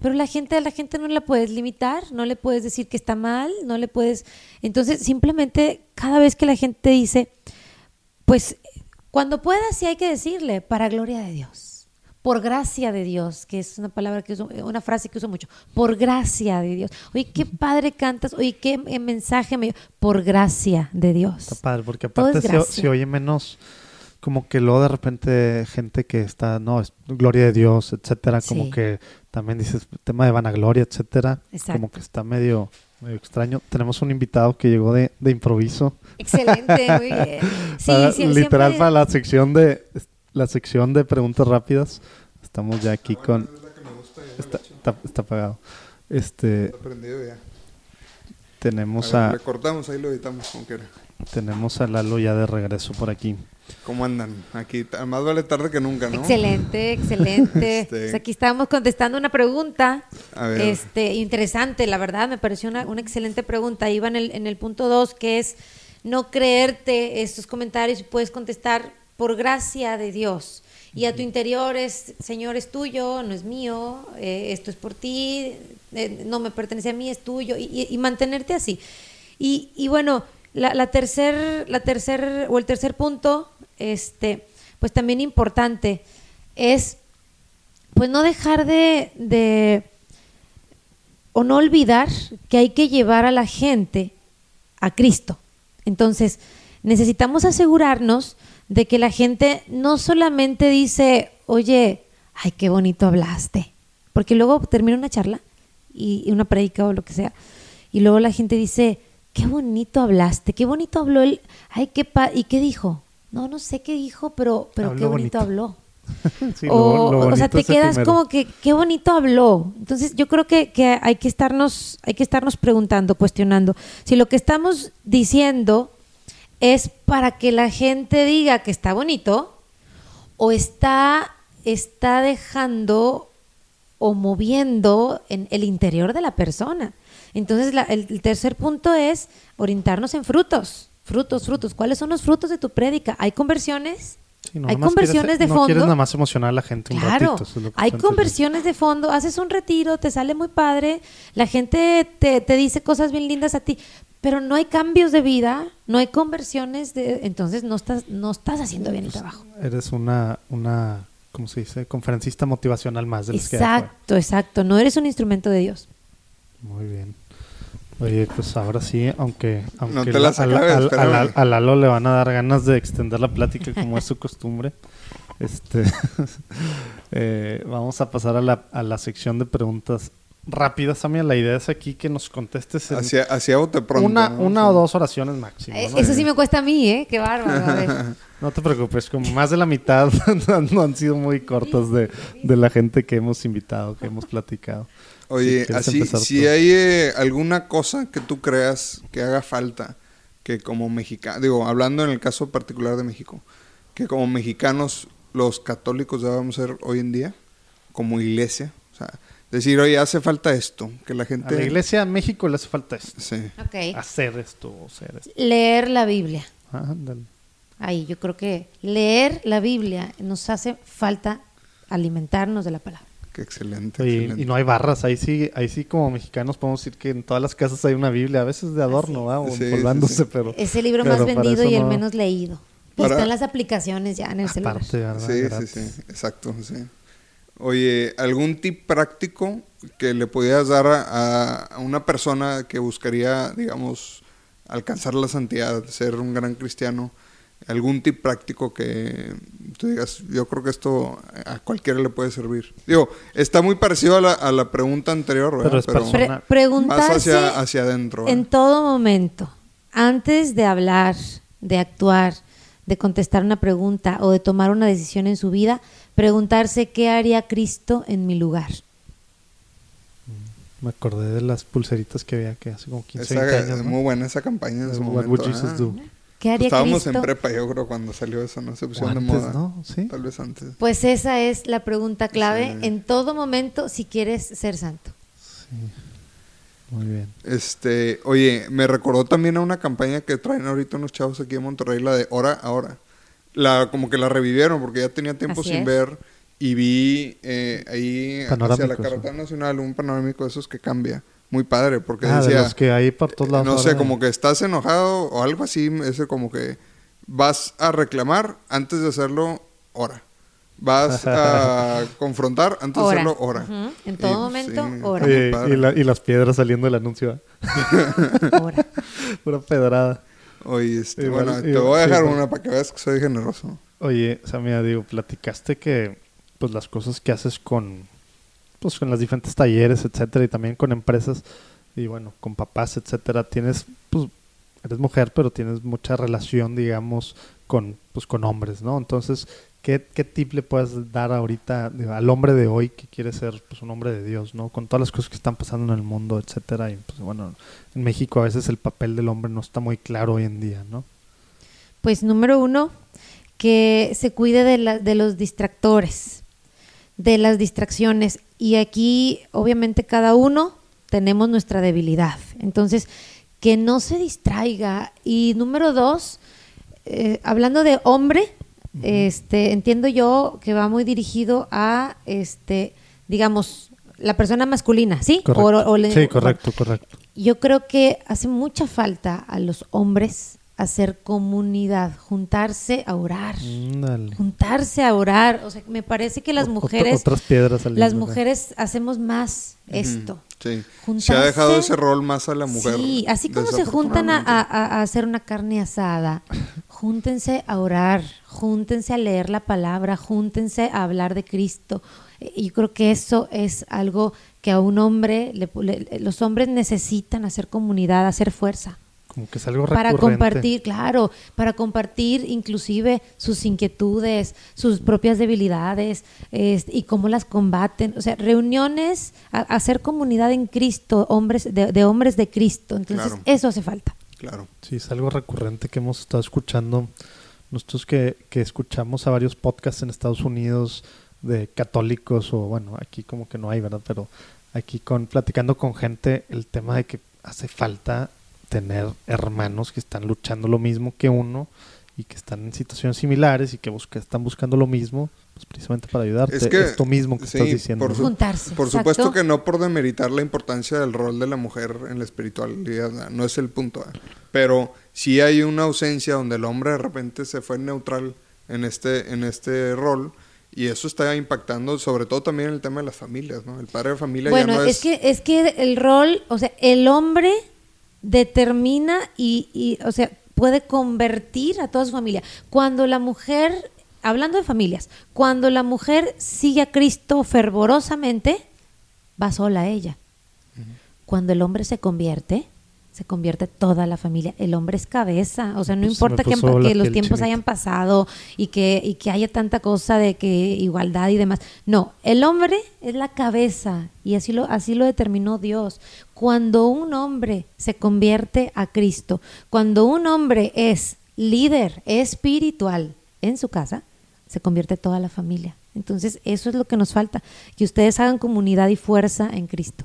Pero la gente, a la gente no la puedes limitar, no le puedes decir que está mal, no le puedes. Entonces, simplemente cada vez que la gente te dice, pues cuando puedas sí hay que decirle, para gloria de Dios, por gracia de Dios, que es una palabra que uso, una frase que uso mucho, por gracia de Dios. Oye, qué padre cantas, oye, qué mensaje me por gracia de Dios. Está padre, porque aparte se oye menos como que luego de repente gente que está, no, es gloria de Dios, etcétera, como Sí. que también dices tema de vanagloria, etcétera, Exacto. como que está medio, medio extraño. Tenemos un invitado que llegó de, de improviso. Excelente, muy bien. Sí, Para- sí, literal siempre- para la sección de la sección de preguntas rápidas. Estamos ya aquí con está, está, está apagado. Este Está prendido ya. tenemos A ver, a le cortamos, ahí lo editamos como quiera. Tenemos a Lalo ya de regreso por aquí. ¿Cómo andan? Aquí, más vale tarde que nunca, ¿no? Excelente, excelente. Este- Pues aquí estábamos contestando una pregunta A ver. este, interesante, la verdad, me pareció una, una excelente pregunta. Iba en el, en el punto 2, que es no creerte estos comentarios y puedes contestar por gracia de Dios. Y a tu interior es, Señor, es tuyo, no es mío, eh, esto es por ti, eh, no me pertenece a mí, es tuyo, y, y- y mantenerte así. Y, y bueno, la, la tercer, la tercer, o el tercer punto, este, pues también importante, es pues no dejar de, o no olvidar que hay que llevar a la gente a Cristo. Entonces, necesitamos asegurarnos de que la gente no solamente dice, oye, ay, qué bonito hablaste, porque luego termina una charla y, y una predica o lo que sea, y luego la gente dice, qué bonito hablaste, qué bonito habló él, ay, qué pa ¿y qué dijo? No, no sé qué dijo, pero, pero Habló qué bonito, bonito. habló. Sí, o, lo- lo o sea, te quedas como que qué bonito habló. Entonces, yo creo que, que hay que estarnos, hay que estarnos preguntando, cuestionando. Si lo que estamos diciendo es para que la gente diga que está bonito, o está, está dejando o moviendo en el interior de la persona. Entonces, la- el, el tercer punto es orientarnos en frutos. Frutos, frutos. ¿Cuáles son los frutos de tu prédica? ¿Hay conversiones? Sí, no ¿Hay conversiones quieres- de no fondo? quieres nada más emocionar a la gente un Claro, ratito. es que hay conversiones de fondo, haces un retiro, te sale muy padre, la gente te, te dice cosas bien lindas a ti, pero no hay cambios de vida, no hay conversiones, de, entonces no estás, no estás haciendo bien el Pues, trabajo. Eres una, una, ¿cómo se dice? Conferencista motivacional más de las que hay afuera. Exacto, exacto, no eres un instrumento de Dios. Muy bien. Oye, pues ahora sí, aunque, aunque te la la- a, la- a- a a Lalo le van a dar ganas de extender la plática como es su costumbre. Este, eh, vamos a pasar a la, a la sección de preguntas rápidas, Samia. La idea es aquí que nos contestes en Hacia, hacia bote pronto. una, ¿no? una o dos oraciones máximo. Eh, ¿no? Eso sí me cuesta a mí, ¿eh? Qué bárbaro. A ver. No te preocupes, como más de la mitad no han sido muy cortas de, de la gente que hemos invitado, que hemos platicado. Oye, Si así, si hay eh, alguna cosa que tú creas que haga falta, que como mexicano, digo, hablando en el caso particular de México, que como mexicanos los católicos debamos ser hoy en día, como iglesia, o sea, decir, oye, hace falta esto, que la A gente... la iglesia a México le hace falta esto. Sí. Ok. Hacer esto o ser esto. Leer la Biblia. Ah, ándale. Ahí, yo creo que leer la Biblia nos hace falta alimentarnos de la palabra. Qué excelente. Oye, excelente. y no hay barras, ahí sí, ahí sí como mexicanos podemos decir que en todas las casas hay una Biblia, a veces de adorno, ¿va? o Sí, sí, colgándose, sí. pero Es el libro pero más vendido y el no- menos leído. Y Para- están las aplicaciones ya en el celular. Sí, sí, Gratis. sí, exacto, sí. Oye, ¿algún tip práctico que le pudieras dar a, a una persona que buscaría, digamos, alcanzar la santidad, ser un gran cristiano? ¿Algún tip práctico que tú digas, yo creo que esto a cualquiera le puede servir? Digo, está muy parecido a la, a la pregunta anterior, ¿verdad? Pero es personal. Pre- Zona- preguntarse más hacia, hacia adentro. en todo momento, antes de hablar, de actuar, de contestar una pregunta o de tomar una decisión en su vida, preguntarse qué haría Cristo en mi lugar. Me acordé de las pulseritas que había que hace como 15, Esa- 20 años. ¿no? Muy buena esa campaña en su What momento. would Jesus ¿verdad? do? ¿Qué haría Estábamos Cristo? en prepa, yo creo, cuando salió eso, ¿no? Se pusieron de moda. ¿no? Sí. Tal vez antes. Pues esa es la pregunta clave Sí. en todo momento si quieres ser santo. Sí. Muy bien. Este, oye, me recordó también a una campaña que traen ahorita unos chavos aquí en Monterrey, la de Hora Ahora. La, como que la revivieron porque ya tenía tiempo Así sin es. ver y vi eh, ahí hacia la carretera nacional un panorámico de esos que cambia. Muy padre, porque Ah, de decía, los que hay por todos lados. no sé, ahora. como que estás enojado o algo así, ese como que vas a reclamar antes de hacerlo, hora. Vas a confrontar antes de hacerlo, hora. Ujú. En todo momento, sí, hora. Oye, y, la- y las piedras saliendo del anuncio. ¿eh? Ahora. Pura pedrada. Oye, este, Igual- bueno, te voy a dejar una para que veas que soy generoso. Oye, Samia, digo, platicaste que pues las cosas que haces con pues con las diferentes talleres, etcétera, y también con empresas y bueno, con papás, etcétera, tienes pues eres mujer, pero tienes mucha relación, digamos, con pues con hombres, ¿no? Entonces, ¿qué, qué tip le puedes dar ahorita al hombre de hoy que quiere ser pues un hombre de Dios, ¿no? Con todas las cosas que están pasando en el mundo, etcétera, y pues bueno, en México a veces el papel del hombre no está muy claro hoy en día, ¿no? Pues número uno, que se cuide de, la- de los distractores, de las distracciones. Y aquí, obviamente, cada uno tenemos nuestra debilidad. Entonces, que no se distraiga. Y número dos, eh, hablando de hombre, este, entiendo yo que va muy dirigido a, este, digamos, la persona masculina, ¿sí? Correcto. O- o le- sí, correcto, correcto. yo creo que hace mucha falta a los hombres hacer comunidad, juntarse a orar, juntarse a orar. O sea, me parece que las mujeres, otras piedras saliendo, las mujeres hacemos más esto. Sí. Se Juntarse- ha dejado ese rol más a la mujer. Sí, así como se juntan a, a- a hacer una carne asada, júntense a orar, júntense a leer la palabra, júntense a hablar de Cristo. Eh, Yo creo que eso es algo que a un hombre, le- le- los hombres necesitan hacer comunidad, hacer fuerza. Como que es algo Para recurrente. compartir, claro, para compartir inclusive sus inquietudes, sus propias debilidades este, y cómo las combaten. O sea, reuniones, a- hacer comunidad en Cristo, hombres de, de hombres de Cristo. Entonces, Claro. eso hace falta. Claro. Sí, es algo recurrente que hemos estado escuchando. Nosotros que, que escuchamos a varios podcasts en Estados Unidos de católicos o bueno, aquí como que no hay, ¿verdad? Pero aquí con platicando con gente el tema de que hace falta tener hermanos que están luchando lo mismo que uno y que están en situaciones similares y que busca, están buscando lo mismo, pues precisamente para ayudarte. Es que- Esto mismo que sí, estás diciendo. por ¿no? su- Juntarse. Por exacto. supuesto que no por demeritar la importancia del rol de la mujer en la espiritualidad, ¿no? es el punto. ¿eh? Pero sí hay una ausencia donde el hombre de repente se fue neutral en este, en este rol y eso está impactando sobre todo también en el tema de las familias, ¿no? El padre de familia Bueno, ya no es... que es que el rol, o sea, el hombre determina y, y, o sea, puede convertir a toda su familia. Cuando la mujer, hablando de familias, cuando la mujer sigue a Cristo fervorosamente, va sola ella. Cuando el hombre se convierte, se convierte toda la familia. El hombre es cabeza, o sea, no Pues, importa que, los tiempos chinita. hayan pasado y que, y que haya tanta cosa de que igualdad y demás. No, el hombre es la cabeza y así lo, así lo determinó Dios. Cuando un hombre se convierte a Cristo, cuando un hombre es líder espiritual en su casa, se convierte toda la familia. Entonces, eso es lo que nos falta, que ustedes hagan comunidad y fuerza en Cristo.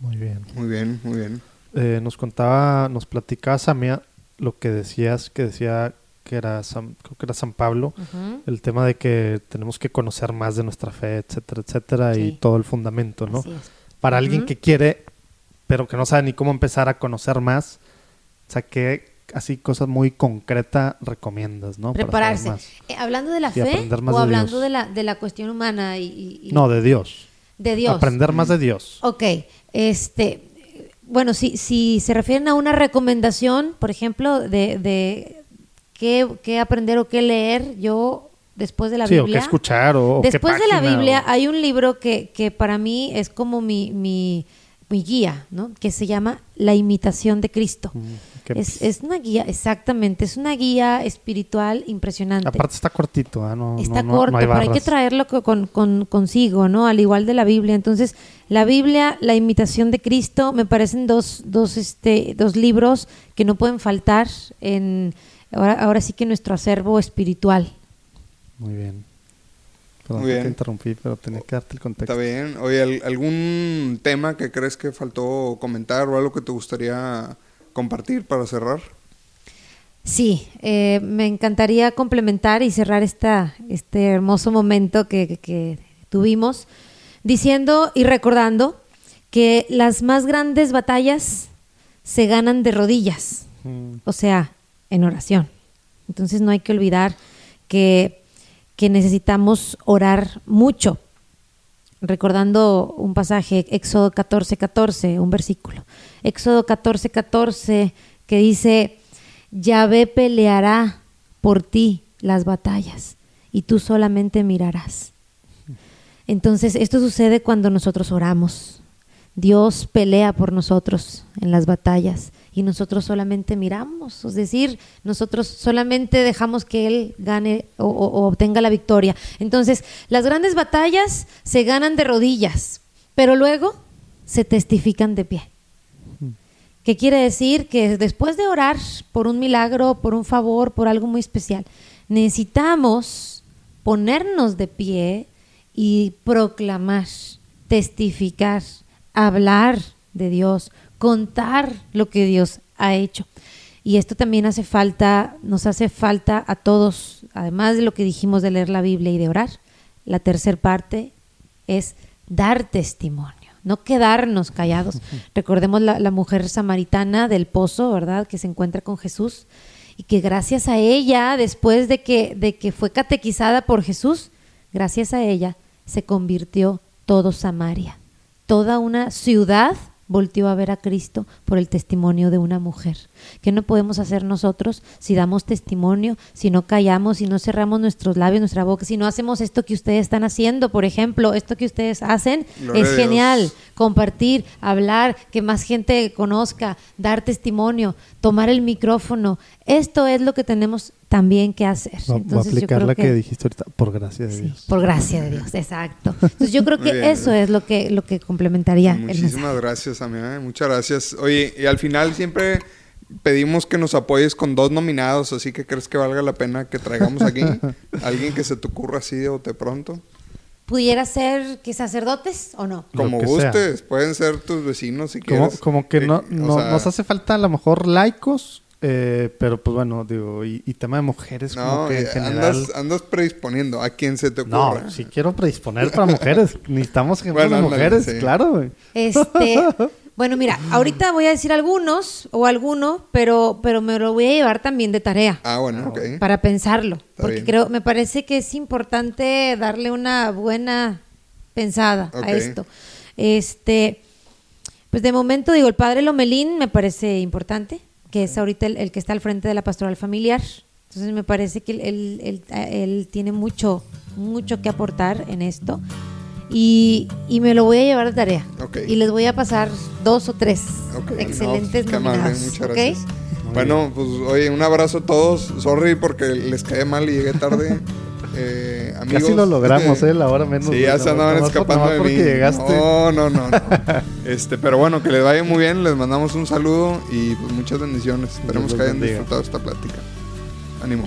Muy bien. Muy bien, muy bien. Eh, nos contaba, nos platicaba Samia lo que decías, que decía que era San, creo que era San Pablo, el tema de que tenemos que conocer más de nuestra fe, etcétera, etcétera, y todo el fundamento, ¿no? Para alguien que quiere, pero que no sabe ni cómo empezar a conocer más, o sea, ¿qué así cosas muy concretas recomiendas, ¿no? Prepararse. Eh, hablando de la Y fe o de hablando Dios. de la, de la cuestión humana y, y- y- No, de Dios. de Dios. Aprender más de Dios. Ok, este, bueno, si, si se refieren a una recomendación, por ejemplo, de, de qué, qué aprender o qué leer, yo después de la sí, o Biblia. qué escuchar, o, o qué Después de la página, Biblia o- hay un libro que, que para mí es como mi, mi, mi guía, ¿no? Que se llama La imitación de Cristo. Mm, Es, es una guía, exactamente, es una guía espiritual impresionante. Aparte está cortito, ¿ah? no, Está no- no- corto, no hay pero hay que traerlo co- con, con- consigo, ¿no? Al igual de la Biblia. Entonces, la Biblia, la imitación de Cristo, me parecen dos, dos, este, dos libros que no pueden faltar en ahora, ahora sí que nuestro acervo espiritual. Muy bien. Perdón Muy que bien. te interrumpí, pero tenía que darte el contexto. Está bien. Oye, ¿al- ¿algún tema que crees que faltó comentar o algo que te gustaría compartir para cerrar? Sí, eh, me encantaría complementar y cerrar esta, este hermoso momento que, que- que tuvimos diciendo y recordando que las más grandes batallas se ganan de rodillas, Mm, o sea, en oración. Entonces no hay que olvidar que, que necesitamos orar mucho. Recordando un pasaje, Éxodo 14, 14, un versículo. Éxodo 14, 14, que dice, Yahvé peleará por ti las batallas y tú solamente mirarás. Entonces, esto sucede cuando nosotros oramos. Dios pelea por nosotros en las batallas y nosotros solamente miramos, es decir, nosotros solamente dejamos que Él gane o, obtenga la victoria. Entonces, las grandes batallas se ganan de rodillas, pero luego se testifican de pie. ¿Qué quiere decir? Que después de orar por un milagro, por un favor, por algo muy especial, necesitamos ponernos de pie y proclamar, testificar, hablar de Dios, contar lo que Dios ha hecho. Y esto también hace falta, nos hace falta a todos, además de lo que dijimos de leer la Biblia y de orar, la tercera parte es dar testimonio, no quedarnos callados. Recordemos la, la mujer samaritana del pozo, ¿verdad? Que se encuentra con Jesús y que gracias a ella, después de que, de que fue catequizada por Jesús, gracias a ella se convirtió todo Samaria. Toda una ciudad volteó a ver a Cristo por el testimonio de una mujer. ¿Qué no podemos hacer nosotros si damos testimonio, si no callamos, si no cerramos nuestros labios, nuestra boca, si no hacemos esto que ustedes están haciendo? Por ejemplo, esto que ustedes hacen Gloria es genial. Compartir, hablar, que más gente conozca, dar testimonio, tomar el micrófono. Esto es lo que tenemos también que hacer. Voy a- voy a Entonces, yo aplicar creo la que... dijiste ahorita, por gracia de Sí, Dios. por gracia de Dios, exacto. Entonces yo creo que bien. eso es lo que lo que complementaría el. Muchísimas gracias, amiga. Muchas gracias. Oye, y al final siempre pedimos que nos apoyes con dos nominados, así que crees que valga la pena que traigamos aquí alguien que se te ocurra así de bote pronto. ¿Pudiera ser que sacerdotes o no? Como que sea. gustes, pueden ser tus vecinos si Como, quieres. como que Eh, no, o no- sea, nos hace falta a lo mejor laicos, eh, pero pues bueno, digo, y, y tema de mujeres como No, que en eh, general... andas, andas predisponiendo a quien se te No, ocurra. si quiero predisponer para mujeres. Necesitamos ejemplos Bueno, de mujeres, sí. claro, güey. Este, bueno, mira, ahorita voy a decir algunos o alguno, pero pero me lo voy a llevar también de tarea Ah, bueno, ok. para pensarlo, porque bien. creo me parece que es importante darle una buena pensada a esto. Este, pues de momento digo, el padre Lomelín me parece importante, que es ahorita el, el que está al frente de la pastoral familiar. Entonces me parece que él, él- él- él tiene mucho, mucho que aportar en esto. Y, y me lo voy a llevar de tarea. Y les voy a pasar dos o tres Ok, excelentes no, amable, nominados. muchas ¿ok? gracias. Bueno, pues oye, un abrazo a todos. Sorry porque les caí mal y llegué tarde. Eh, amigos, Casi lo logramos, este, ¿eh? La hora menos. Sí, ya se andaban escapando de mí. llegaste. No, no, no, no. Este, pero bueno, que les vaya muy bien. Les mandamos un saludo y pues muchas bendiciones. Esperemos que hayan bendiga. disfrutado esta plática. Ánimo.